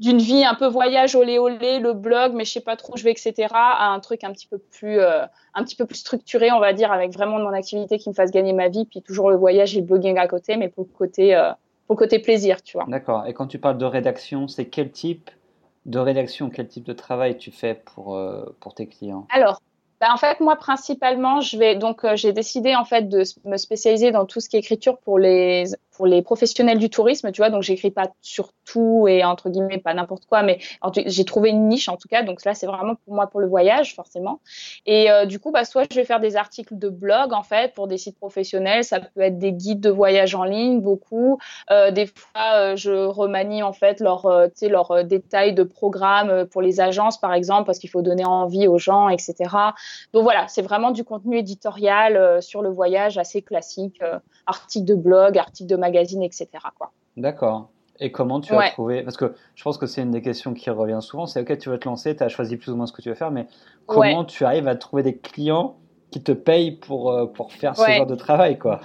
[SPEAKER 2] d'une vie un peu voyage olé olé, le blog, mais je sais pas trop je vais, etc., à un truc un petit peu plus, un petit peu plus structuré, on va dire, avec vraiment mon activité qui me fasse gagner ma vie, puis toujours le voyage et le blogging à côté, mais pour le côté, pour côté plaisir, tu vois.
[SPEAKER 1] D'accord. Et quand tu parles de rédaction, c'est quel type de rédaction, quel type de travail tu fais pour, euh, tes clients?
[SPEAKER 2] Alors, bah en fait, moi, principalement, je vais donc euh, j'ai décidé en fait de me spécialiser dans tout ce qui est écriture pour les pour les professionnels du tourisme, tu vois. Donc, j'écris pas sur tout et entre guillemets pas n'importe quoi, mais j'ai trouvé une niche en tout cas. Donc là, c'est vraiment pour moi pour le voyage forcément. Et euh, du coup, bah soit je vais faire des articles de blog en fait pour des sites professionnels. Ça peut être des guides de voyage en ligne, beaucoup. Euh, des fois, euh, je remanie en fait leurs tu de programme pour les agences par exemple parce qu'il faut donner envie aux gens, etc. Donc voilà, c'est vraiment du contenu éditorial sur le voyage assez classique, articles de blog, articles de magazine, etc.
[SPEAKER 1] D'accord. Et comment tu as trouvé Parce que je pense que c'est une des questions qui revient souvent. C'est ok, tu vas te lancer, tu as choisi plus ou moins ce que tu veux faire, mais comment tu arrives à trouver des clients qui te payent pour, euh, pour faire ce genre de travail, quoi?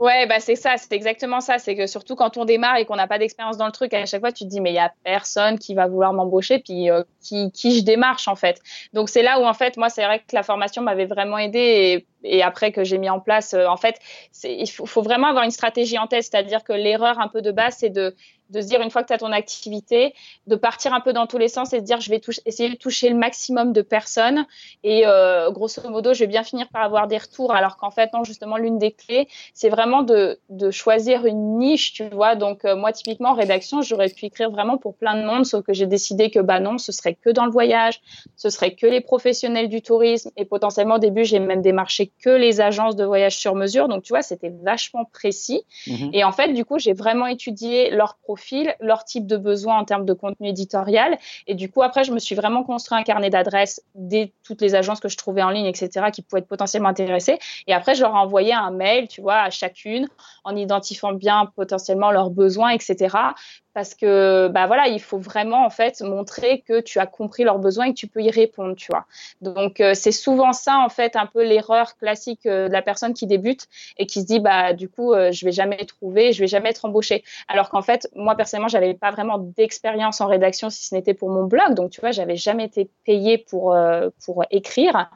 [SPEAKER 2] Ouais, bah c'est ça, c'est exactement ça. C'est que surtout quand on démarre et qu'on n'a pas d'expérience dans le truc, à chaque fois tu te dis mais il y a personne qui va vouloir m'embaucher, puis euh, qui, qui je démarche en fait. Donc c'est là où en fait moi c'est vrai que la formation m'avait vraiment aidé et, et, après que j'ai mis en place, euh, en fait il faut, faut, vraiment avoir une stratégie en tête, c'est-à-dire que l'erreur un peu de base c'est de de se dire une fois que tu as ton activité, de partir un peu dans tous les sens et de dire je vais essayer de toucher le maximum de personnes. Et euh, grosso modo je vais bien finir par avoir des retours. Alors qu'en fait non justement l'une des clés c'est vraiment de, de, choisir une niche tu vois. Donc euh, moi typiquement en rédaction j'aurais pu écrire vraiment pour plein de monde sauf que j'ai décidé que bah non ce serait que dans le voyage ce serait que les professionnels du tourisme. Et potentiellement au début j'ai même démarché que les agences de voyage sur mesure. Donc tu vois c'était vachement précis. Mhm. et en fait du coup j'ai vraiment étudié leur profil leur type de besoin en termes de contenu éditorial. Et du coup, après, je me suis vraiment construit un carnet d'adresses des toutes les agences que je trouvais en ligne, etc., qui pouvaient être potentiellement intéressées. Et après, je leur ai envoyé un mail, tu vois, à chacune, en identifiant bien potentiellement leurs besoins, etc parce que bah voilà, il faut vraiment en fait montrer que tu as compris leurs besoins et que tu peux y répondre, tu vois. Donc euh, c'est souvent ça en fait un peu l'erreur classique euh, de la personne qui débute et qui se dit bah du coup euh, je vais jamais trouver, je vais jamais être embauchée. Alors qu'en fait moi personnellement j'avais pas vraiment d'expérience en rédaction si ce n'était pour mon blog, donc tu vois j'avais jamais été payée pour pour écrire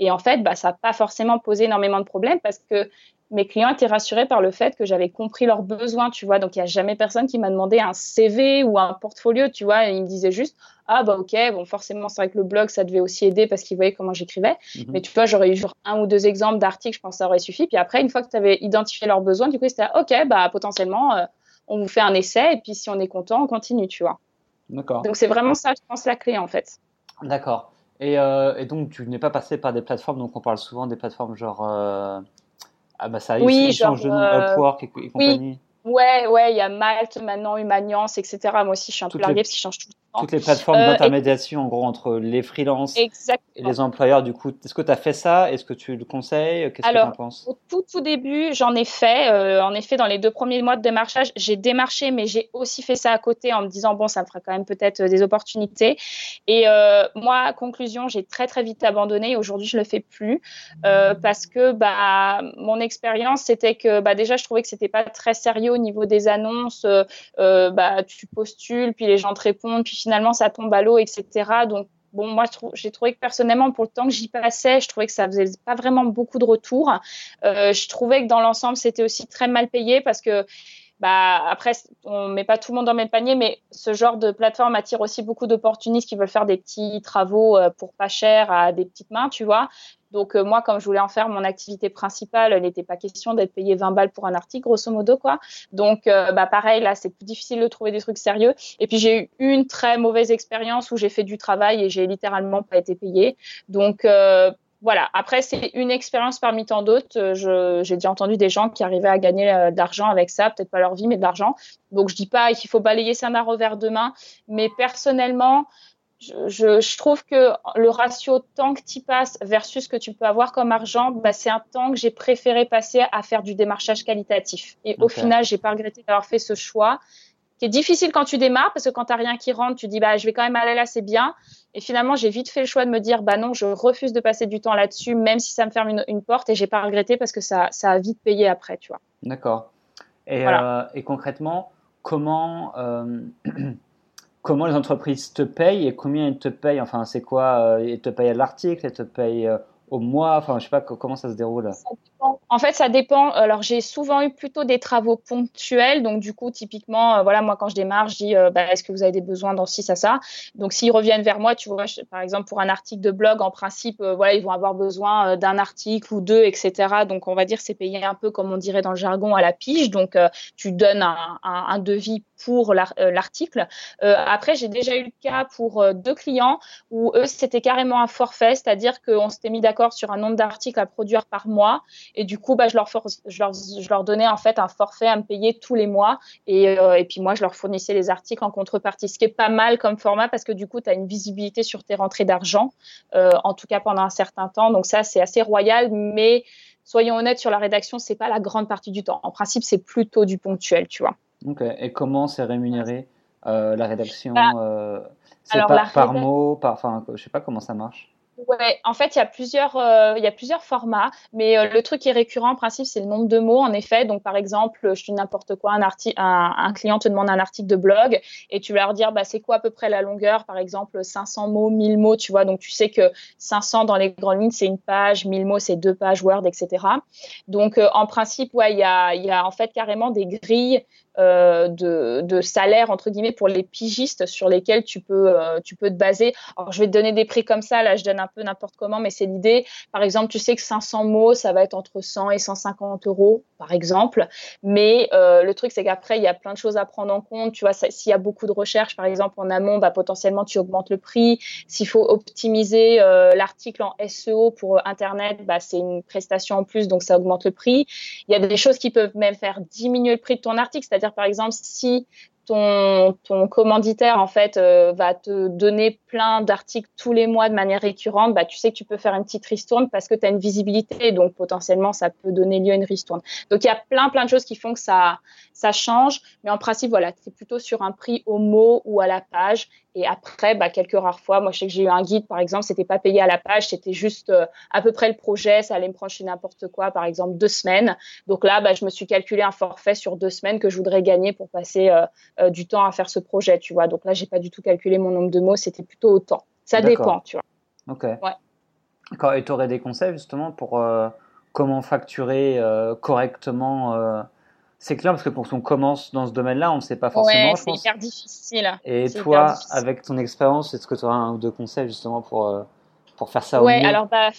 [SPEAKER 2] et en fait bah ça n'a pas forcément posé énormément de problèmes parce que mes clients étaient rassurés par le fait que j'avais compris leurs besoins, tu vois. Donc, il n'y a jamais personne qui m'a demandé un CV ou un portfolio, tu vois. Et ils me disaient juste, ah, bah, ok, bon, forcément, c'est vrai que le blog, ça devait aussi aider parce qu'ils voyaient comment j'écrivais. Mhm. Mais tu vois, j'aurais eu genre un ou deux exemples d'articles, je pense que ça aurait suffi. Puis après, une fois que tu avais identifié leurs besoins, du coup, c'était, ok, bah, potentiellement, euh, on vous fait un essai. Et puis, si on est content, on continue, tu vois. D'accord. Donc, c'est vraiment ça, je pense, la clé, en fait.
[SPEAKER 1] D'accord. Et, euh, et, donc, tu n'es pas passé par des plateformes, donc on parle souvent des plateformes genre. Euh, ah bah ça oui, change de nom, Upwork et, et compagnie.
[SPEAKER 2] Oui. Ouais, ouais, il y a Malte maintenant, Humaniance, etc. Moi aussi, je suis un peu larguée parce qu'ils changent tout
[SPEAKER 1] toutes les plateformes euh, d'intermédiation, en gros, entre les freelances et les employeurs, du coup. Est-ce que tu as fait ça? Est-ce que tu le conseilles? Qu'est-ce que tu en penses?
[SPEAKER 2] Au tout, tout début, j'en ai fait. Euh, en effet, dans les deux premiers mois de démarchage, j'ai démarché, mais j'ai aussi fait ça à côté en me disant, bon, ça me fera quand même peut-être des opportunités. Et euh, moi, conclusion, j'ai très, très vite abandonné. Aujourd'hui, je le fais plus parce que bah, mon expérience, c'était que bah, déjà, je trouvais que c'était pas très sérieux au niveau des annonces. bah, tu postules, puis les gens te répondent, puis finalement ça tombe à l'eau, etc. Donc bon, moi j'ai trouvé que personnellement pour le temps que j'y passais, je trouvais que ça faisait pas vraiment beaucoup de retours. Euh, je trouvais que dans l'ensemble c'était aussi très mal payé parce que bah, après, on met pas tout le monde dans le même panier, mais ce genre de plateforme attire aussi beaucoup d'opportunistes qui veulent faire des petits travaux euh, pour pas cher à des petites mains, tu vois. Donc euh, moi, comme je voulais en faire mon activité principale, il n'était pas question d'être payé 20 balles pour un article, grosso modo, quoi. Donc euh, bah pareil, là, c'est plus difficile de trouver des trucs sérieux. Et puis j'ai eu une très mauvaise expérience où j'ai fait du travail et j'ai littéralement pas été payée. Donc euh, voilà. Après, c'est une expérience parmi tant d'autres. J'ai déjà entendu des gens qui arrivaient à gagner de l'argent avec ça, peut-être pas leur vie, mais de l'argent. Donc, je dis pas qu'il faut balayer ça d'un revers mais personnellement, je, trouve que le ratio temps que tu passes versus ce que tu peux avoir comme argent, bah, c'est un temps que j'ai préféré passer à faire du démarchage qualitatif. Et au final, j'ai pas regretté d'avoir fait ce choix, qui est difficile quand tu démarres, parce que quand tu n'as rien qui rentre, tu dis bah je vais quand même aller là, c'est bien. Et finalement, j'ai vite fait le choix de me dire bah non, je refuse de passer du temps là-dessus, même si ça me ferme une, porte, et j'ai pas regretté parce que ça, ça a vite payé après, tu vois.
[SPEAKER 1] D'accord. Et, euh, et, concrètement, comment euh, comment les entreprises te payent et combien elles te payent Enfin, c'est quoi Elles euh, te payent à l'article, elles te payent euh, au mois Enfin, je sais pas comment ça se déroule?
[SPEAKER 2] En fait, ça dépend. Alors, j'ai souvent eu plutôt des travaux ponctuels. Donc, du coup, typiquement, euh, voilà, moi, quand je démarre, je dis, bah, est-ce que vous avez des besoins dans ci, ça, ça Donc, s'ils reviennent vers moi, tu vois, par exemple, pour un article de blog, en principe, voilà, ils vont avoir besoin d'un article ou deux, etc. Donc, on va dire, c'est payé un peu, comme on dirait dans le jargon, à la pige. Donc, tu donnes un, un, devis pour euh, l'article. Euh, après, j'ai déjà eu le cas pour euh, deux clients où eux, c'était carrément un forfait, c'est-à-dire qu'on s'était mis d'accord sur un nombre d'articles à produire par mois. Et du coup, bah, je, leur je, leur, je leur donnais en fait un forfait à me payer tous les mois. Et, et puis moi, je leur fournissais les articles en contrepartie, ce qui est pas mal comme format parce que du coup, tu as une visibilité sur tes rentrées d'argent, en tout cas pendant un certain temps. Donc ça, c'est assez royal, mais soyons honnêtes sur la rédaction, c'est pas la grande partie du temps. En principe, c'est plutôt du ponctuel, tu vois.
[SPEAKER 1] Et comment c'est rémunéré euh, la rédaction bah, euh, C'est par, par mot, par, enfin, je sais pas comment ça marche.
[SPEAKER 2] Ouais, en fait, il y a plusieurs, euh, formats, mais euh, le truc qui est récurrent en principe, c'est le nombre de mots. En effet, donc par exemple, je dis n'importe quoi, un, client te demande un article de blog et tu vas leur dire, bah c'est quoi à peu près la longueur, par exemple 500 mots, 1000 mots, tu vois. Donc tu sais que 500 dans les grandes lignes, c'est une page, 1000 mots, c'est deux pages Word, etc. Donc euh, en principe, ouais, il y a, il y a en fait carrément des grilles euh, de, de, salaire entre guillemets pour les pigistes sur lesquels tu peux euh, tu peux te baser. Alors je vais te donner des prix comme ça, là je donne un peu n'importe comment, mais c'est l'idée. Par exemple, tu sais que 500 mots, ça va être entre 100 et 150 euros par exemple. Mais euh, le truc c'est qu'après il y a plein de choses à prendre en compte. Tu vois, s'il y a beaucoup de recherches par exemple en amont, bah, potentiellement tu augmentes le prix. S'il faut optimiser l'article en SEO pour Internet, bah, c'est une prestation en plus, donc ça augmente le prix. Il y a des choses qui peuvent même faire diminuer le prix de ton article, c'est-à-dire par exemple si ton, commanditaire en fait euh, va te donner plein d'articles tous les mois de manière récurrente, bah, tu sais que tu peux faire une petite ristourne parce que tu as une visibilité, donc potentiellement ça peut donner lieu à une ristourne. Donc il y a plein plein de choses qui font que ça, ça change, mais en principe voilà, c'est plutôt sur un prix au mot ou à la page. Et après, bah, quelques rares fois, moi je sais que j'ai eu un guide par exemple, c'était pas payé à la page, c'était juste euh, à peu près le projet, ça allait me prendre chez n'importe quoi, par exemple deux semaines. Donc là, bah, je me suis calculé un forfait sur deux semaines que je voudrais gagner pour passer euh, euh, du temps à faire ce projet, tu vois. Donc là, j'ai pas du tout calculé mon nombre de mots, c'était plutôt autant. Ça dépend, tu vois.
[SPEAKER 1] Ok. Ouais. Et tu aurais des conseils justement pour comment facturer correctement c'est clair parce que pour qu'on commence dans ce domaine-là, on ne sait pas forcément.
[SPEAKER 2] Ouais, c'est hyper difficile.
[SPEAKER 1] Et toi, avec ton expérience, est-ce que tu auras un ou deux conseils justement pour, pour faire ça
[SPEAKER 2] ouais,
[SPEAKER 1] au mieux
[SPEAKER 2] alors bah,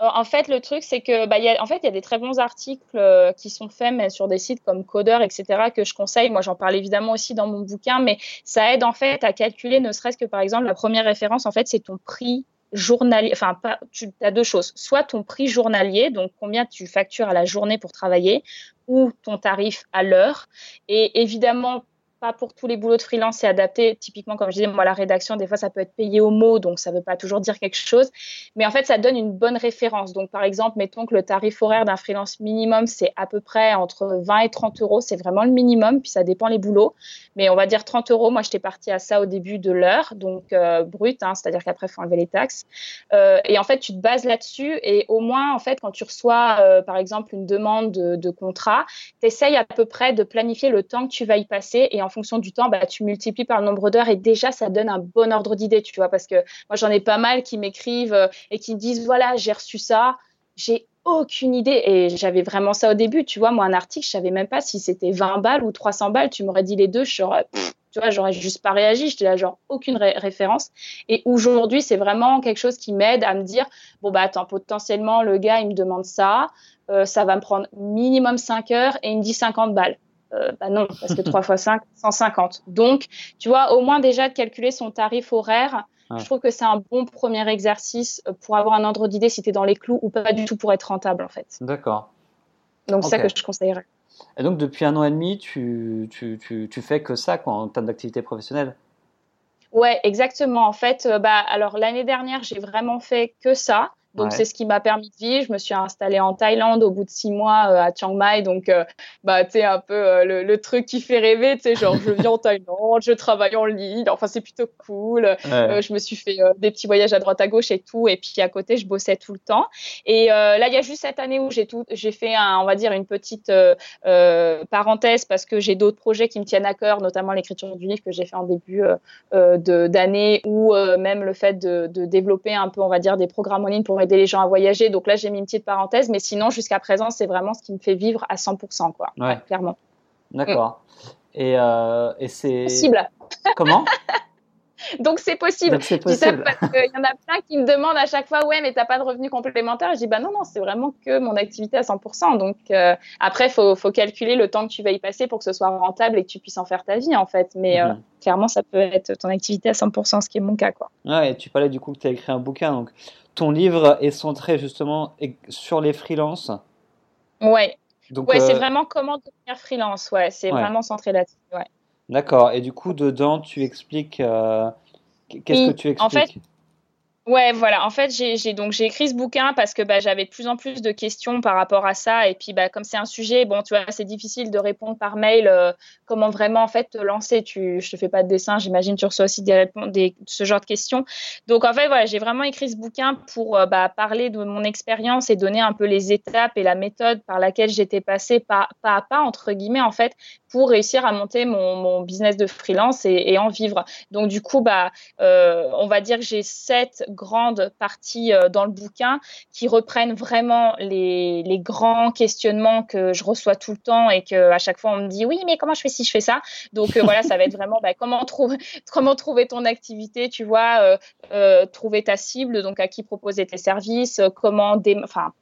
[SPEAKER 2] euh, en fait, le truc, c'est que, bah, y a, en fait, il y a des très bons articles euh, qui sont faits mais sur des sites comme Coder, etc., que je conseille. Moi, j'en parle évidemment aussi dans mon bouquin, mais ça aide en fait à calculer, ne serait-ce que par exemple, la première référence, en fait, c'est ton prix journalier. Enfin, pas, tu as deux choses. Soit ton prix journalier, donc combien tu factures à la journée pour travailler, ou ton tarif à l'heure. Et évidemment, pas pour tous les boulots de freelance, c'est adapté. Typiquement, comme je disais, moi, la rédaction, des fois, ça peut être payé au mot, donc ça ne veut pas toujours dire quelque chose. Mais en fait, ça donne une bonne référence. Donc, par exemple, mettons que le tarif horaire d'un freelance minimum, c'est à peu près entre 20 et 30 euros. C'est vraiment le minimum, puis ça dépend les boulots. Mais on va dire 30 euros. Moi, j'étais partie à ça au début de l'heure, donc euh, brut, hein, c'est-à-dire qu'après, il faut enlever les taxes. Euh, et en fait, tu te bases là-dessus. Et au moins, en fait, quand tu reçois, euh, par exemple, une demande de, contrat, tu essayes à peu près de planifier le temps que tu vas y passer. Fonction du temps, bah, tu multiplies par le nombre d'heures et déjà, ça donne un bon ordre d'idée, tu vois, parce que moi, j'en ai pas mal qui m'écrivent euh, et qui me disent, voilà, j'ai reçu ça, j'ai aucune idée. Et j'avais vraiment ça au début, tu vois, moi, un article, je savais même pas si c'était 20 balles ou 300 balles, tu m'aurais dit les deux, j'aurais, tu vois, j'aurais juste pas réagi, j'étais là, genre, aucune référence. Et aujourd'hui, c'est vraiment quelque chose qui m'aide à me dire, bon, bah, attends, potentiellement, le gars, il me demande ça, euh, ça va me prendre minimum 5 heures et il me dit 50 balles. Euh, bah non, parce que 3 fois 5, 150. Donc, tu vois, au moins déjà de calculer son tarif horaire, je trouve que c'est un bon premier exercice pour avoir un ordre d'idée si tu es dans les clous ou pas du tout pour être rentable, en fait.
[SPEAKER 1] D'accord.
[SPEAKER 2] Donc, c'est ça que je conseillerais.
[SPEAKER 1] Et donc, depuis un an et demi, tu, tu, tu, tu fais que ça quoi, en termes d'activité professionnelle?
[SPEAKER 2] Ouais, exactement. En fait, euh, bah, alors l'année dernière, j'ai vraiment fait que ça. Donc, c'est ce qui m'a permis de vivre. Je me suis installée en Thaïlande au bout de six mois euh, à Chiang Mai. Donc, euh, bah, tu un peu euh, le, truc qui fait rêver. Tu sais, genre, je vis en Thaïlande, je travaille en ligne. Enfin, c'est plutôt cool. je me suis fait des petits voyages à droite à gauche et tout. Et puis, à côté, je bossais tout le temps. Et là, il y a juste cette année où j'ai tout, j'ai fait, un, on va dire, une petite parenthèse parce que j'ai d'autres projets qui me tiennent à cœur, notamment l'écriture du livre que j'ai fait en début d'année ou même le fait de, de développer un peu, on va dire, des programmes en ligne pour aider les gens à voyager. Donc là, j'ai mis une petite parenthèse, mais sinon, jusqu'à présent, c'est vraiment ce qui me fait vivre à 100%, quoi. Ouais. Clairement.
[SPEAKER 1] D'accord. Et, euh, et c'est.
[SPEAKER 2] Possible.
[SPEAKER 1] Comment?
[SPEAKER 2] Donc c'est possible.
[SPEAKER 1] c'est possible.
[SPEAKER 2] parce qu'il y en a plein qui me demandent à chaque fois, ouais, mais t'as pas de revenus complémentaires. Je dis, bah non, non, c'est vraiment que mon activité à 100%. Donc euh, après, faut, faut calculer le temps que tu vas y passer pour que ce soit rentable et que tu puisses en faire ta vie, en fait. Mais euh, mhm. clairement, ça peut être ton activité à 100%, ce qui est mon cas, quoi.
[SPEAKER 1] Ouais, et tu parlais du coup que tu as écrit un bouquin. Donc ton livre est centré justement sur les freelances.
[SPEAKER 2] Ouais. Donc, ouais, c'est euh, vraiment comment devenir freelance. Ouais, c'est vraiment centré là-dessus. Ouais.
[SPEAKER 1] D'accord. Et du coup, dedans, tu expliques. Euh, qu'est-ce que tu expliques
[SPEAKER 2] En fait, Ouais, voilà. En fait, j'ai donc j'ai écrit ce bouquin parce que bah, j'avais de plus en plus de questions par rapport à ça. Et puis, bah, comme c'est un sujet, bon, tu vois, c'est difficile de répondre par mail. Euh, comment vraiment en fait te lancer Tu, je te fais pas de dessin, j'imagine. Tu reçois aussi des réponses, des, ce genre de questions. Donc, en fait, voilà, j'ai vraiment écrit ce bouquin pour euh, bah, parler de mon expérience et donner un peu les étapes et la méthode par laquelle j'étais passée pas, pas à pas entre guillemets en fait pour réussir à monter mon, mon business de freelance et, en vivre. Donc, du coup, bah, euh, on va dire que j'ai sept grande partie dans le bouquin qui reprennent vraiment les, grands questionnements que je reçois tout le temps et que à chaque fois on me dit oui, mais comment je fais si je fais ça? Donc voilà, ça va être vraiment bah, comment, trouver, comment trouver ton activité, tu vois, trouver ta cible, donc à qui proposer tes services, comment, enfin,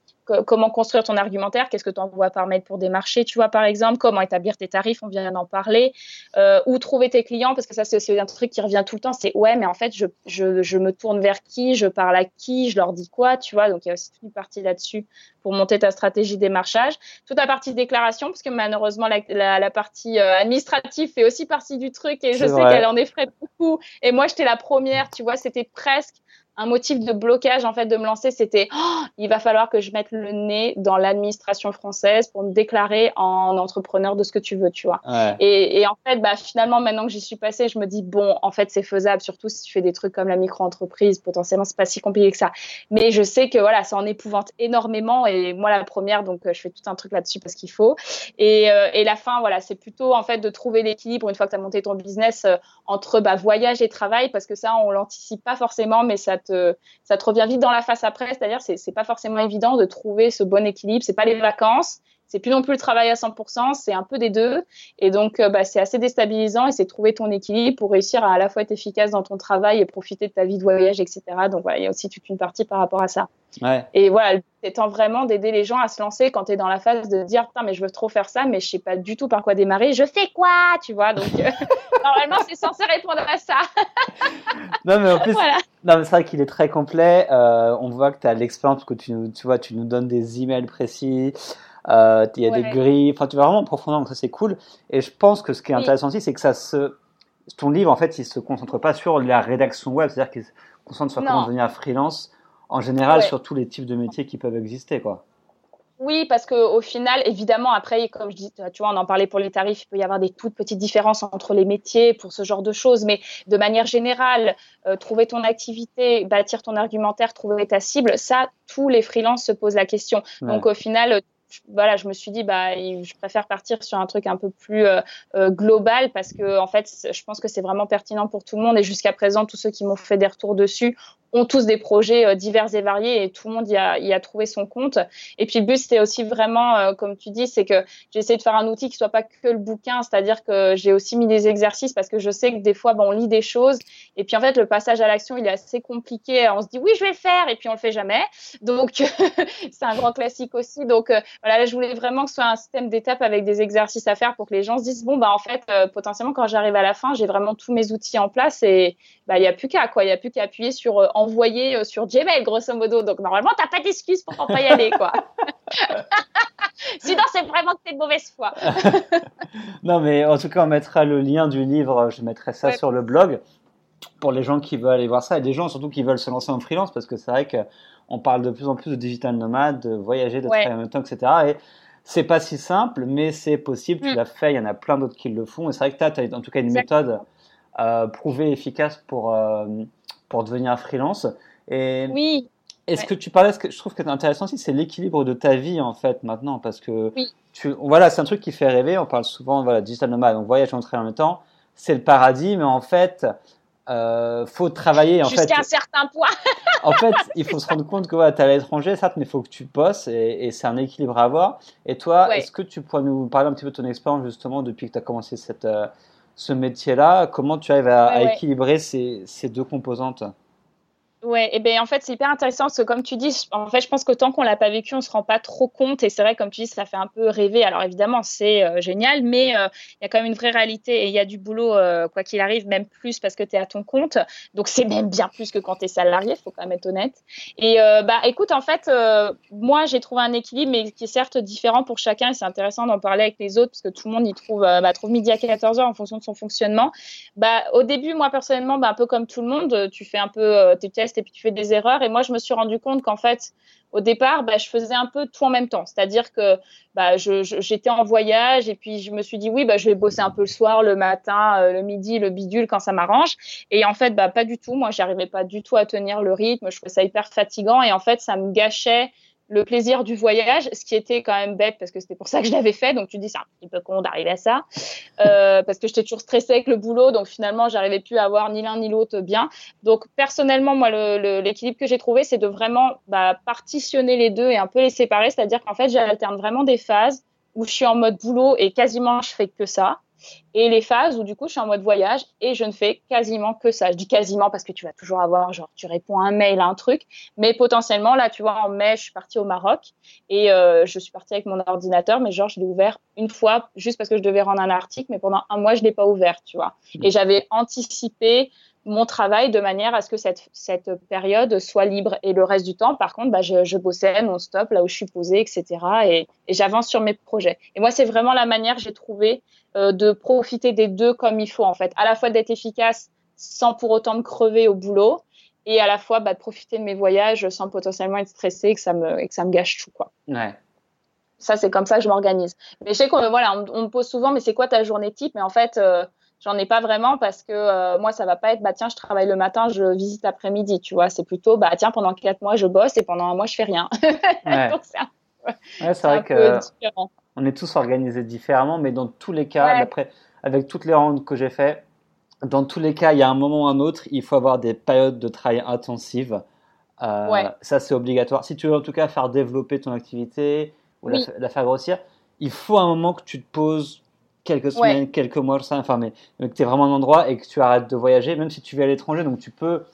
[SPEAKER 2] comment construire ton argumentaire, qu'est-ce que tu envoies par mail pour démarcher, tu vois, par exemple, comment établir tes tarifs, on vient d'en parler, euh, où trouver tes clients, parce que ça, c'est aussi un truc qui revient tout le temps, c'est ouais, mais en fait, je, je, je, me tourne vers qui, je parle à qui, je leur dis quoi, tu vois, donc il y a aussi toute une partie là-dessus pour monter ta stratégie démarchage. Toute la partie déclaration, parce que malheureusement, la, la, partie euh, administrative fait aussi partie du truc, et je sais qu'elle en effraie beaucoup, et moi, j'étais la première, tu vois, c'était presque un motif de blocage en fait de me lancer, c'était oh, il va falloir que je mette le nez dans l'administration française pour me déclarer en entrepreneur de ce que tu veux, tu vois. Et, et, en fait, bah, finalement, maintenant que j'y suis passée, je me dis bon, en fait, c'est faisable, surtout si tu fais des trucs comme la micro-entreprise, potentiellement, c'est pas si compliqué que ça. Mais je sais que voilà, ça en épouvante énormément et moi la première, donc euh, je fais tout un truc là-dessus parce qu'il faut. Et, euh, et, la fin, voilà, c'est plutôt en fait de trouver l'équilibre une fois que tu as monté ton business euh, entre bah, voyage et travail parce que ça, on l'anticipe pas forcément, mais ça ça te revient vite dans la face après. C'est-à-dire, c'est, c'est pas forcément évident de trouver ce bon équilibre. C'est pas les vacances, c'est plus non plus le travail à 100%, c'est un peu des deux. Et donc, euh, bah, c'est assez déstabilisant et c'est trouver ton équilibre pour réussir à à la fois être efficace dans ton travail et profiter de ta vie de voyage, etc. Donc, voilà, il y a aussi toute une partie par rapport à ça. Et voilà, étant vraiment d'aider les gens à se lancer quand tu es dans la phase de dire, putain, mais je veux trop faire ça, mais je sais pas du tout par quoi démarrer. Je fais quoi, tu vois? Donc, euh, normalement, c'est censé répondre à ça.
[SPEAKER 1] non, mais en plus, non, c'est vrai qu'il est très complet. Euh, on voit que tu as l'expérience, que tu, tu vois, tu nous donnes des emails précis. Euh, il y a des grilles, enfin tu vas vraiment en profondeur, donc ça c'est cool. Et je pense que ce qui est intéressant aussi, c'est que ça se, ton livre en fait, il se concentre pas sur la rédaction web, c'est-à-dire qu'il se concentre sur comment devenir freelance, en général sur tous les types de métiers qui peuvent exister, quoi.
[SPEAKER 2] Oui, parce qu'au final, évidemment, après, comme je dis, tu vois, on en parlait pour les tarifs, il peut y avoir des toutes petites différences entre les métiers pour ce genre de choses, mais de manière générale, euh, trouver ton activité, bâtir ton argumentaire, trouver ta cible, ça, tous les freelances se posent la question. Donc au final, voilà, je me suis dit, bah, je préfère partir sur un truc un peu plus euh, euh, global parce que, en fait, je pense que c'est vraiment pertinent pour tout le monde. Et jusqu'à présent, tous ceux qui m'ont fait des retours dessus ont tous des projets euh, divers et variés et tout le monde y a, y a trouvé son compte. Et puis, le but, c'était aussi vraiment, comme tu dis, c'est que j'ai essayé de faire un outil qui soit pas que le bouquin, c'est-à-dire que j'ai aussi mis des exercices parce que je sais que des fois, on lit des choses et puis, en fait, le passage à l'action, il est assez compliqué. On se dit, oui, je vais le faire et puis on le fait jamais. Donc, c'est un grand classique aussi. Donc, voilà, là, je voulais vraiment que ce soit un système d'étapes avec des exercices à faire pour que les gens se disent bon bah en fait euh, potentiellement quand j'arrive à la fin j'ai vraiment tous mes outils en place et bah il y a plus qu'à quoi. Il y a plus qu'à appuyer sur euh, envoyer euh, sur Gmail grosso modo. Donc normalement t'as pas d'excuse pour pas y aller quoi. Sinon c'est vraiment que t'es de mauvaise foi.
[SPEAKER 1] Non mais en tout cas on mettra le lien du livre je mettrai ça sur le blog pour les gens qui veulent aller voir ça et des gens surtout qui veulent se lancer en freelance parce que c'est vrai que on parle de plus en plus de digital nomade, de voyager, de travailler en même temps, etc. Et c'est pas si simple, mais c'est possible. Tu mm. l'as fait. Il y en a plein d'autres qui le font. Et c'est vrai que tu as, en tout cas une méthode euh, prouvée efficace pour euh, pour devenir freelance. Et
[SPEAKER 2] oui.
[SPEAKER 1] Est-ce que tu parlais, ce que je trouve que c'est intéressant aussi, c'est l'équilibre de ta vie en fait maintenant, parce que tu, voilà, c'est un truc qui fait rêver. On parle souvent, voilà, digital nomade, donc voyage, on travaille en même temps, c'est le paradis, mais en fait, euh, faut travailler
[SPEAKER 2] en jusqu'à un certain point.
[SPEAKER 1] en fait, il faut se rendre compte que ouais, tu es à l'étranger, certes, mais il faut que tu bosses et, et c'est un équilibre à avoir. Et toi, est-ce que tu pourrais nous parler un petit peu de ton expérience justement depuis que tu as commencé cette, euh, ce métier-là? Comment tu arrives à, équilibrer ces, ces deux composantes?
[SPEAKER 2] Ouais, et ben en fait c'est hyper intéressant parce que comme tu dis, en fait je pense que tant qu'on l'a pas vécu, on se rend pas trop compte et c'est vrai comme tu dis ça fait un peu rêver. Alors évidemment c'est euh, génial, mais euh, il y a quand même une vraie réalité et il y a du boulot euh, quoi qu'il arrive, même plus parce que tu es à ton compte. Donc c'est même bien plus que quand tu es salarié, faut quand même être honnête. Et bah écoute en fait moi j'ai trouvé un équilibre mais qui est certes différent pour chacun et c'est intéressant d'en parler avec les autres parce que tout le monde y trouve bah, trouve midi à 14 h en fonction de son fonctionnement. Bah au début moi personnellement bah, un peu comme tout le monde, tu fais un peu tes tests et puis tu fais des erreurs. Et moi, je me suis rendu compte qu'en fait, au départ, bah, je faisais un peu tout en même temps. C'est-à-dire que bah, j'étais en voyage et puis je me suis dit, oui, bah, je vais bosser un peu le soir, le matin, euh, le midi, le bidule quand ça m'arrange. Et en fait, bah, pas du tout. Moi, j'arrivais pas du tout à tenir le rythme. Je trouvais ça hyper fatigant et en fait, ça me gâchait le plaisir du voyage, ce qui était quand même bête parce que c'était pour ça que je l'avais fait. Donc tu dis c'est un petit peu con d'arriver à ça euh, parce que j'étais toujours stressée avec le boulot, donc finalement j'arrivais plus à avoir ni l'un ni l'autre bien. Donc personnellement, moi l'équilibre que j'ai trouvé, c'est de vraiment bah, partitionner les deux et un peu les séparer, c'est-à-dire qu'en fait j'alterne vraiment des phases où je suis en mode boulot et quasiment je fais que ça et les phases où du coup je suis en mode voyage et je ne fais quasiment que ça. Je dis quasiment parce que tu vas toujours avoir genre tu réponds à un mail à un truc, mais potentiellement là tu vois en mai je suis partie au Maroc et euh, je suis partie avec mon ordinateur, mais genre je l'ai ouvert une fois juste parce que je devais rendre un article, mais pendant un mois je l'ai pas ouvert, tu vois. Et j'avais anticipé mon travail de manière à ce que cette, cette période soit libre. Et le reste du temps, par contre, bah, je, je bossais non-stop là où je suis posée, etc. Et, et j'avance sur mes projets. Et moi, c'est vraiment la manière que j'ai trouvé euh, de profiter des deux comme il faut, en fait. À la fois d'être efficace sans pour autant me crever au boulot et à la fois bah, de profiter de mes voyages sans potentiellement être stressée et que ça me, et que ça me gâche tout. Quoi.
[SPEAKER 1] Ouais.
[SPEAKER 2] Ça, c'est comme ça que je m'organise. Mais je sais qu'on voilà, on, me pose souvent, mais c'est quoi ta journée type? Mais en fait, euh, J'en ai pas vraiment parce que euh, moi, ça va pas être bah tiens, je travaille le matin, je visite l'après-midi, tu vois. C'est plutôt bah tiens, pendant quatre mois, je bosse et pendant un mois, je fais rien.
[SPEAKER 1] Ouais. c'est vrai que on est tous organisés différemment, mais dans tous les cas, après, avec toutes les rondes que j'ai fait, dans tous les cas, il y a un moment ou un autre, il faut avoir des périodes de travail intensives. Euh, ça, c'est obligatoire. Si tu veux en tout cas faire développer ton activité ou la, faire grossir, il faut un moment que tu te poses quelques semaines, quelques mois, ça, enfin, mais, que tu es vraiment un endroit et que tu arrêtes de voyager, même si tu vis à l'étranger, donc tu peux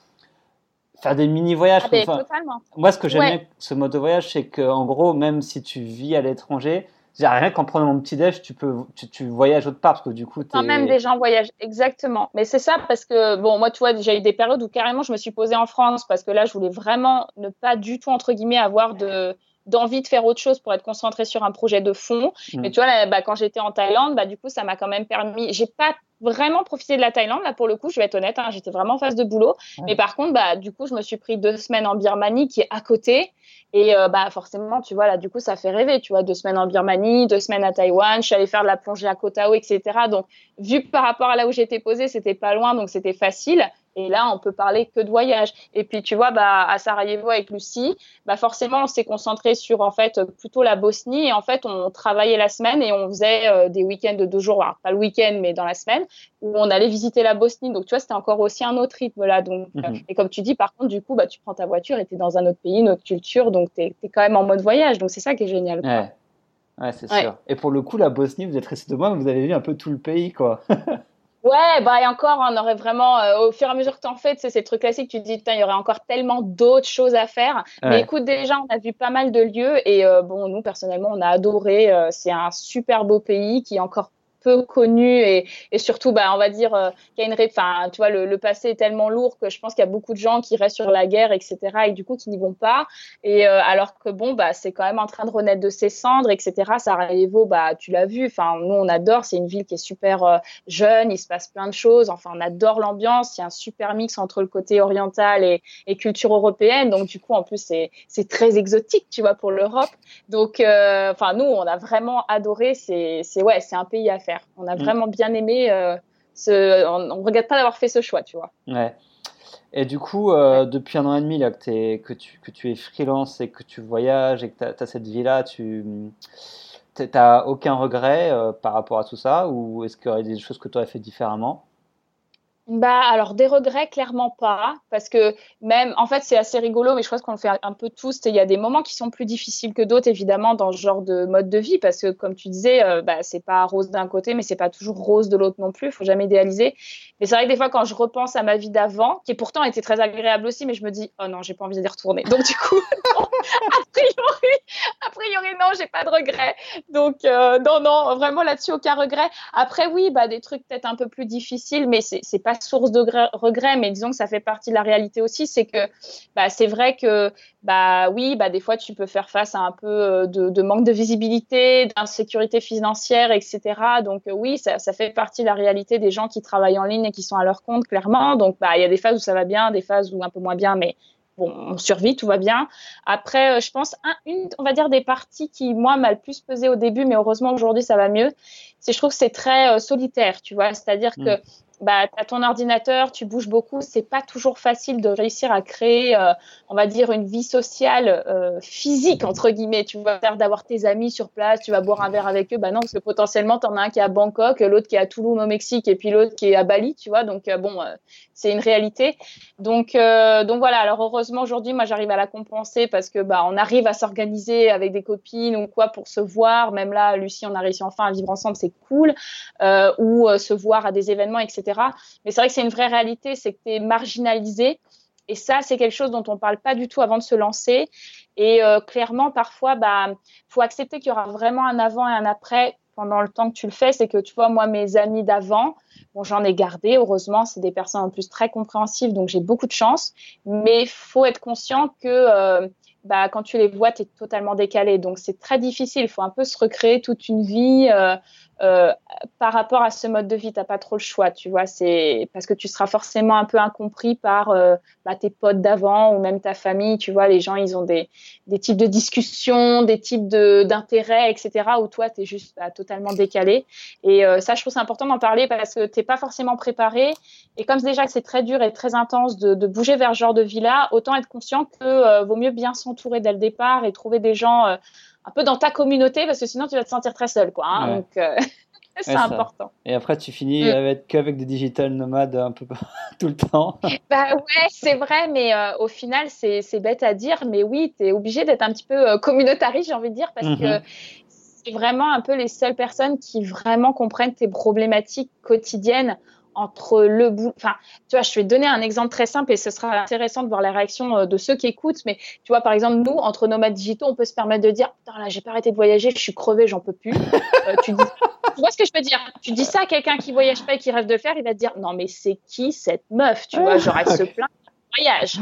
[SPEAKER 1] faire des mini voyages.
[SPEAKER 2] Ah ben, totalement.
[SPEAKER 1] Moi, ce que j'aime ce mode de voyage, c'est que en gros, même si tu vis à l'étranger, rien qu'en prenant mon petit déj, tu peux, tu, voyages autre part parce que du coup,
[SPEAKER 2] quand même des gens voyagent exactement. Mais c'est ça parce que bon, moi, tu vois, j'ai eu des périodes où carrément je me suis posée en France parce que là, je voulais vraiment ne pas du tout entre guillemets avoir de d'envie de faire autre chose pour être concentré sur un projet de fond. Mm. Mais tu vois, là, bah, quand j'étais en Thaïlande, bah, du coup, ça m'a quand même permis. J'ai pas vraiment profité de la Thaïlande. Là, pour le coup, je vais être honnête, hein, j'étais vraiment en phase de boulot. Mais par contre, bah, du coup, je me suis pris deux semaines en Birmanie, qui est à côté. Et euh, bah, forcément, tu vois, là, du coup, ça fait rêver. Tu vois, deux semaines en Birmanie, deux semaines à Taïwan. Je suis allée faire de la plongée à Koh Tao, etc. Donc, vu par rapport à là où j'étais posée, c'était pas loin, donc c'était facile. Et là, on peut parler que de voyage. Et puis, tu vois, bah, à Sarajevo avec Lucie, bah, forcément, on s'est concentré sur, en fait, plutôt la Bosnie. Et en fait, on travaillait la semaine et on faisait euh, des week-ends de deux jours, pas le week-end, mais dans la semaine, où on allait visiter la Bosnie. Donc, tu vois, c'était encore aussi un autre rythme là. Donc, euh, mhm. et comme tu dis, par contre, du coup, bah, tu prends ta voiture et tu es dans un autre pays, une autre culture. Donc, tu es, quand même en mode voyage. Donc, c'est ça qui est génial.
[SPEAKER 1] Ouais, ouais c'est sûr. Et pour le coup, la Bosnie, vous êtes resté de moi, vous avez vu un peu tout le pays, quoi.
[SPEAKER 2] Ouais, bah et encore, on aurait vraiment, euh, au fur et à mesure que tu en fais, c'est ces trucs classiques, tu te dis, il y aurait encore tellement d'autres choses à faire. Mais écoute, déjà, on a vu pas mal de lieux et euh, bon, nous, personnellement, on a adoré. Euh, c'est un super beau pays qui est encore peu connu et, surtout, bah, on va dire euh, qu'il tu vois, le, passé est tellement lourd que je pense qu'il y a beaucoup de gens qui restent sur la guerre, etc. et du coup qui n'y vont pas. Et euh, alors que bon, bah, c'est quand même en train de renaître de ses cendres, etc. Sarajevo, bah, tu l'as vu. Nous, on adore. C'est une ville qui est super euh, jeune. Il se passe plein de choses. Enfin, on adore l'ambiance. Il y a un super mix entre le côté oriental et, culture européenne. Donc, du coup, en plus, c'est très exotique, tu vois, pour l'Europe. Donc, enfin, nous, on a vraiment adoré. C'est ouais, c'est un pays à faire. On a mm. vraiment bien aimé. Euh, ce, on ne regrette pas d'avoir fait ce choix, tu vois.
[SPEAKER 1] Ouais. Et du coup, euh, depuis un an et demi là, que, es, que, tu, que tu es freelance et que tu voyages et que tu as, cette vie-là, tu n'as aucun regret euh, par rapport à tout ça? Ou est-ce qu'il y aurait des choses que tu aurais fait différemment?
[SPEAKER 2] Bah alors des regrets clairement pas parce que même en fait c'est assez rigolo mais je pense qu'on le fait un peu tous il y a des moments qui sont plus difficiles que d'autres évidemment dans ce genre de mode de vie parce que comme tu disais euh, bah c'est pas rose d'un côté mais c'est pas toujours rose de l'autre non plus faut jamais idéaliser. Mais c'est vrai que des fois quand je repense à ma vie d'avant qui pourtant était très agréable aussi mais je me dis oh non j'ai pas envie d'y retourner. Donc du coup a priori a priori non j'ai pas de regrets. Donc euh, non non vraiment là-dessus aucun regret. Après oui bah des trucs peut-être un peu plus difficiles mais c'est pas source de regret, mais disons que ça fait partie de la réalité aussi, c'est que bah, c'est vrai que bah oui, bah des fois tu peux faire face à un peu euh, de, manque de visibilité, d'insécurité financière, etc. Donc euh, oui, ça, ça, fait partie de la réalité des gens qui travaillent en ligne et qui sont à leur compte clairement. Donc bah il y a des phases où ça va bien, des phases où un peu moins bien, mais bon, on survit, tout va bien. Après, euh, je pense, un, une, on va dire des parties qui, moi, m'a le plus pesé au début, mais heureusement aujourd'hui, ça va mieux. C'est, je trouve que c'est très solitaire, tu vois. C'est-à-dire mm. que bah, tu as ton ordinateur, tu bouges beaucoup, c'est pas toujours facile de réussir à créer, euh, on va dire, une vie sociale euh, physique, entre guillemets. Tu vas faire d'avoir tes amis sur place, tu vas boire un verre avec eux. Bah non, parce que potentiellement, tu en as un qui est à Bangkok, l'autre qui est à Tulum au Mexique, et puis l'autre qui est à Bali, tu vois. Donc, euh, bon, c'est une réalité. Donc, donc voilà. Alors, heureusement, aujourd'hui, moi, j'arrive à la compenser parce que bah, on arrive à s'organiser avec des copines ou quoi pour se voir. Même là, Lucie, on a réussi enfin à vivre ensemble, c'est cool. ou se voir à des événements, etc. Mais c'est vrai que c'est une vraie réalité, c'est que tu es marginalisé. Et ça, c'est quelque chose dont on ne parle pas du tout avant de se lancer. Et euh, clairement, parfois, bah, faut accepter qu'il y aura vraiment un avant et un après pendant le temps que tu le fais. C'est que, tu vois, moi, mes amis d'avant, bon, j'en ai gardé. Heureusement, c'est des personnes en plus très compréhensives, donc j'ai beaucoup de chance. Mais il faut être conscient que euh, bah, quand tu les vois, tu es totalement décalé. Donc, c'est très difficile. Il faut un peu se recréer toute une vie. Euh, euh, par rapport à ce mode de vie, tu n'as pas trop le choix, tu vois. C'est parce que tu seras forcément un peu incompris par euh, bah, tes potes d'avant ou même ta famille, tu vois. Les gens, ils ont des, types de discussions, des types d'intérêts, etc. Où toi, tu es juste bah, totalement décalé. Et euh, ça, je trouve c'est important d'en parler parce que tu n'es pas forcément préparé. Et comme déjà que c'est très dur et très intense de, de, bouger vers ce genre de vie-là, autant être conscient que vaut mieux bien s'entourer dès le départ et trouver des gens un peu dans ta communauté parce que sinon tu vas te sentir très seul quoi. Hein, donc euh, c'est important.
[SPEAKER 3] Et après tu finis mm. avec qu'avec des digital nomades un peu tout le temps.
[SPEAKER 2] bah ouais, c'est vrai mais euh, au final c'est bête à dire mais oui, tu es obligé d'être un petit peu euh, communautariste, j'ai envie de dire parce que mhm. c'est vraiment un peu les seules personnes qui vraiment comprennent tes problématiques quotidiennes entre le bout. Enfin, tu vois, je vais te donner un exemple très simple et ce sera intéressant de voir la réaction euh, de ceux qui écoutent. Mais tu vois, par exemple, nous, entre nomades digitaux, on peut se permettre de dire Putain, là, j'ai pas arrêté de voyager, je suis crevé, j'en peux plus. Euh, tu, dis, tu vois ce que je veux dire? Tu dis ça à quelqu'un qui voyage pas et qui rêve de le faire, il va te dire Non, mais c'est qui cette meuf? Tu vois, genre, elle se plaint de voyage.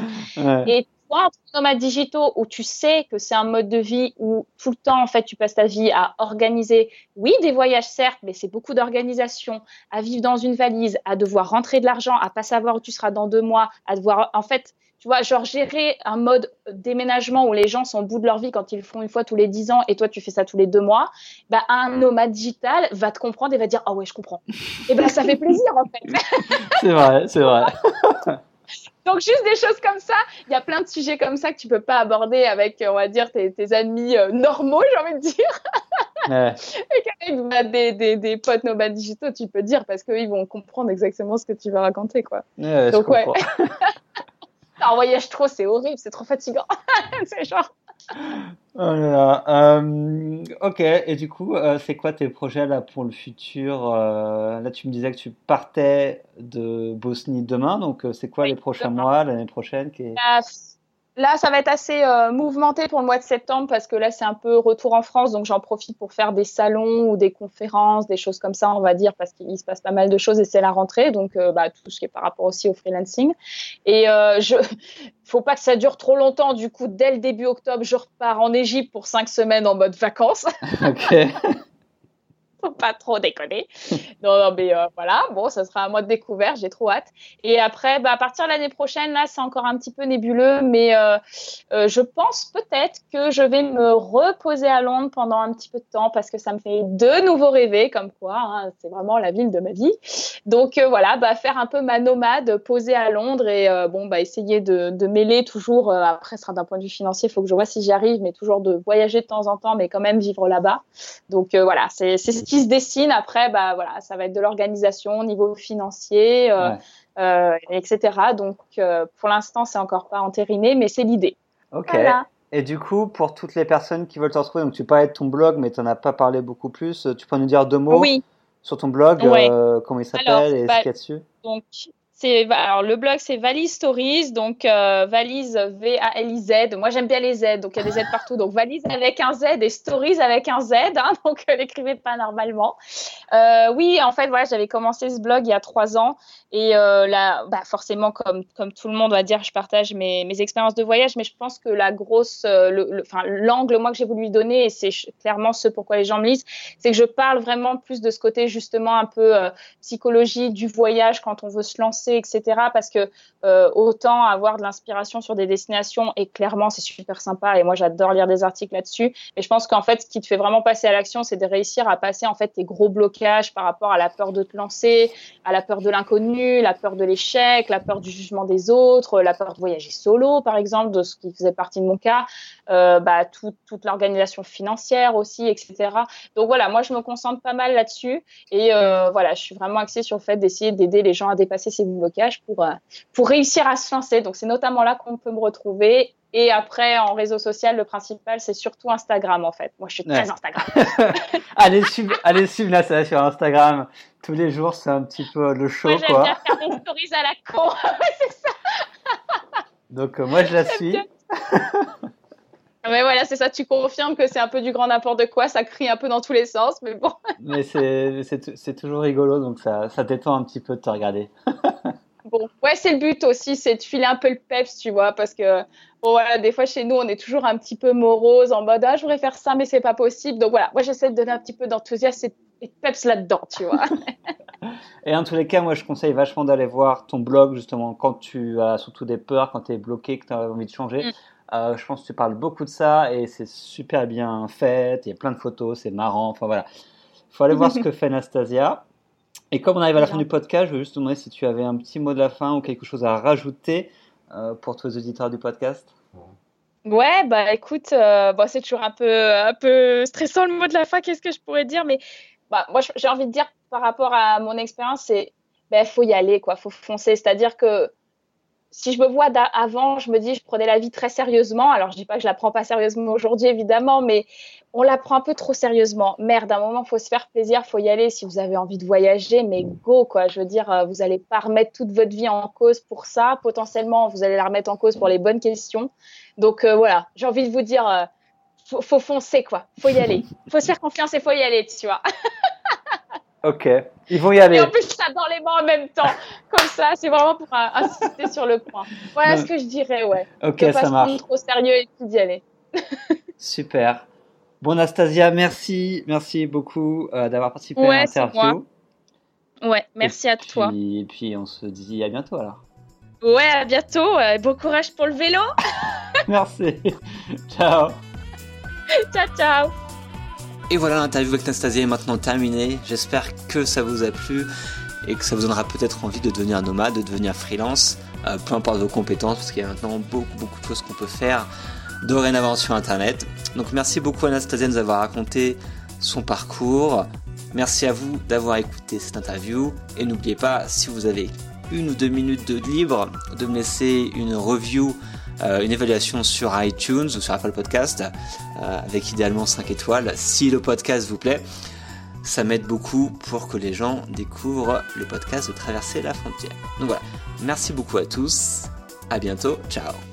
[SPEAKER 2] Et entre nomades digitaux où tu sais que c'est un mode de vie où tout le temps, en fait, tu passes ta vie à organiser, oui, des voyages, certes, mais c'est beaucoup d'organisation, à vivre dans une valise, à devoir rentrer de l'argent, à pas savoir où tu seras dans deux mois, à devoir, en fait, tu vois, genre gérer un mode déménagement où les gens sont au bout de leur vie quand ils le font une fois tous les dix ans et toi tu fais ça tous les deux mois, bah un nomade digital va te comprendre et va dire ah ouais je comprends. et ben ça fait plaisir en fait.
[SPEAKER 3] c'est vrai, c'est vrai.
[SPEAKER 2] Donc juste des choses comme ça, il y a plein de sujets comme ça que tu peux pas aborder avec, on va dire, tes, amis euh, normaux, j'ai envie de dire. Ouais. Et qu'avec des, des, des, potes nomades digitaux, tu peux dire parce qu'ils vont comprendre exactement ce que tu vas raconter, quoi.
[SPEAKER 3] Donc ouais.
[SPEAKER 2] en voyage trop, c'est horrible, c'est trop fatigant. c'est genre.
[SPEAKER 3] Oh là là. Euh, ok, et du coup, euh, c'est quoi tes projets là pour le futur euh, Là, tu me disais que tu partais de Bosnie demain, donc c'est quoi les prochains mois, l'année prochaine qui est...
[SPEAKER 2] Là, ça va être assez euh, mouvementé pour le mois de septembre parce que là, c'est un peu retour en France, donc j'en profite pour faire des salons ou des conférences, des choses comme ça, on va dire, parce qu'il se passe pas mal de choses et c'est la rentrée, donc euh, bah, tout ce qui est par rapport aussi au freelancing. Et euh, je, faut pas que ça dure trop longtemps. Du coup, dès le début octobre, je repars en Égypte pour cinq semaines en mode vacances. faut pas trop déconner. non, non, mais euh, voilà, bon, ça sera un mois de découverte, j'ai trop hâte. Et après, bah, à partir de l'année prochaine, là, c'est encore un petit peu nébuleux, mais euh, euh, je pense peut-être que je vais me reposer à Londres pendant un petit peu de temps parce que ça me fait de nouveau rêver, comme quoi, hein, c'est vraiment la ville de ma vie. Donc voilà, bah, faire un peu ma nomade, poser à Londres et bon, bah, essayer de, mêler toujours, après, ce sera d'un point de vue financier, il faut que je vois si j'y arrive, mais toujours de voyager de temps en temps, mais quand même vivre là-bas. Donc voilà, c'est qui se dessine après, bah voilà, ça va être de l'organisation au niveau financier, euh, euh, etc. Donc euh, pour l'instant, c'est encore pas entériné, mais c'est l'idée.
[SPEAKER 3] Ok. Et du coup, pour toutes les personnes qui veulent te retrouver, donc tu parlais de ton blog, mais tu n'en as pas parlé beaucoup plus. Tu peux nous dire deux mots
[SPEAKER 2] oui.
[SPEAKER 3] sur ton blog, comment il s'appelle et ce bah, qu'il y a dessus?
[SPEAKER 2] Donc, alors le blog c'est Valise Stories, donc euh, valise V A L I Z. Moi j'aime bien les Z, donc il y a des Z partout. Donc valise avec un Z et stories avec un Z, hein, donc euh, l'écrivez pas normalement. Euh, oui, en fait voilà, j'avais commencé ce blog il y a trois ans et euh, là, bah, forcément comme tout le monde va dire, je partage mes, mes expériences de voyage, mais je pense que la grosse, enfin l'angle moi que j'ai voulu lui donner et c'est clairement ce pourquoi les gens me lisent, c'est que je parle vraiment plus de ce côté justement un peu psychologie du voyage quand on veut se lancer etc. Parce que euh, autant avoir de l'inspiration sur des destinations et clairement c'est super sympa et moi j'adore lire des articles là-dessus. Mais je pense qu'en fait, ce qui te fait vraiment passer à l'action, c'est de réussir à passer en fait tes gros blocages par rapport à la peur de te lancer, à la peur de l'inconnu, la peur de l'échec, la peur du jugement des autres, la peur de voyager solo, par exemple, de ce qui faisait partie de mon cas, euh, bah, toute l'organisation financière aussi, etc. Donc voilà, moi je me concentre pas mal là-dessus et euh, voilà, je suis vraiment axée sur le fait d'essayer d'aider les gens à dépasser ces blocages pour euh, pour réussir à se lancer. Donc c'est notamment là qu'on peut me retrouver. Et après, en réseau social, le principal, c'est surtout Instagram, en fait. Moi, je suis très Instagram.
[SPEAKER 3] allez, suivre, allez suivre ça sur Instagram. Tous les jours, c'est un petit peu le show,
[SPEAKER 2] moi,
[SPEAKER 3] quoi.
[SPEAKER 2] Bien faire des stories à la con. c'est ça.
[SPEAKER 3] Donc, euh, moi, je la suis.
[SPEAKER 2] Mais voilà, c'est ça, tu confirmes que c'est un peu du grand n'importe quoi, ça crie un peu dans tous les sens, mais bon.
[SPEAKER 3] mais c'est toujours rigolo, donc ça, ça détend un petit peu de te regarder.
[SPEAKER 2] bon, ouais, c'est le but aussi, c'est de filer un peu le peps, tu vois, parce que, bon, voilà, des fois chez nous, on est toujours un petit peu morose, en mode, ah, je voudrais faire ça, mais c'est pas possible. Donc voilà, moi, j'essaie de donner un petit peu d'enthousiasme et de peps là-dedans, tu vois.
[SPEAKER 3] et en tous les cas, moi, je conseille vachement d'aller voir ton blog, justement, quand tu as surtout des peurs, quand tu es bloqué, que tu as envie de changer. Mm. Euh, je pense que tu parles beaucoup de ça et c'est super bien fait. Il y a plein de photos, c'est marrant. Enfin voilà. Il faut aller voir ce que fait Anastasia. Et comme on arrive à la fin du podcast, je veux juste te demander si tu avais un petit mot de la fin ou quelque chose à rajouter euh, pour tous les auditeurs du podcast.
[SPEAKER 2] Ouais, bah écoute, euh, c'est toujours un peu, un peu stressant le mot de la fin. Qu'est-ce que je pourrais dire Mais bah, moi, j'ai envie de dire par rapport à mon expérience, c'est ben faut y aller, quoi. Faut foncer. C'est-à-dire que si je me vois avant, je me dis, je prenais la vie très sérieusement. Alors, je dis pas que je la prends pas sérieusement aujourd'hui, évidemment, mais on la prend un peu trop sérieusement. Merde, à un moment, faut se faire plaisir, faut y aller. Si vous avez envie de voyager, mais go, quoi. Je veux dire, euh, vous allez pas remettre toute votre vie en cause pour ça. Potentiellement, vous allez la remettre en cause pour les bonnes questions. Donc, euh, voilà, j'ai envie de vous dire, euh, faut, faut, foncer, quoi. Faut y aller. Faut se faire confiance et faut y aller, tu vois.
[SPEAKER 3] Ok, ils vont y aller.
[SPEAKER 2] Et en plus, ça dans les mains en même temps. Comme ça, c'est vraiment pour insister sur le point. Voilà ce que je dirais, ouais.
[SPEAKER 3] Ok, ça pas marche.
[SPEAKER 2] trop sérieux et puis d'y aller.
[SPEAKER 3] Super. Bon, Anastasia, merci, merci beaucoup euh, d'avoir participé à l'interview.
[SPEAKER 2] Ouais, merci à toi.
[SPEAKER 3] Et puis, on se dit à bientôt alors.
[SPEAKER 2] Ouais, à bientôt. Euh, bon courage pour le vélo.
[SPEAKER 3] merci. ciao.
[SPEAKER 2] ciao, ciao.
[SPEAKER 1] Et voilà, l'interview avec Nastasia est maintenant terminée. J'espère que ça vous a plu et que ça vous donnera peut-être envie de devenir nomade, de devenir freelance, euh, peu importe vos compétences, parce qu'il y a maintenant beaucoup, beaucoup de choses qu'on peut faire dorénavant sur Internet. Donc merci beaucoup Anastasia de nous avoir raconté son parcours. Merci à vous d'avoir écouté cette interview. Et n'oubliez pas, si vous avez une ou deux minutes de libre, de me laisser une review une évaluation sur iTunes ou sur Apple Podcast, euh, avec idéalement 5 étoiles, si le podcast vous plaît. Ça m'aide beaucoup pour que les gens découvrent le podcast de Traverser la frontière. Donc voilà, merci beaucoup à tous, à bientôt, ciao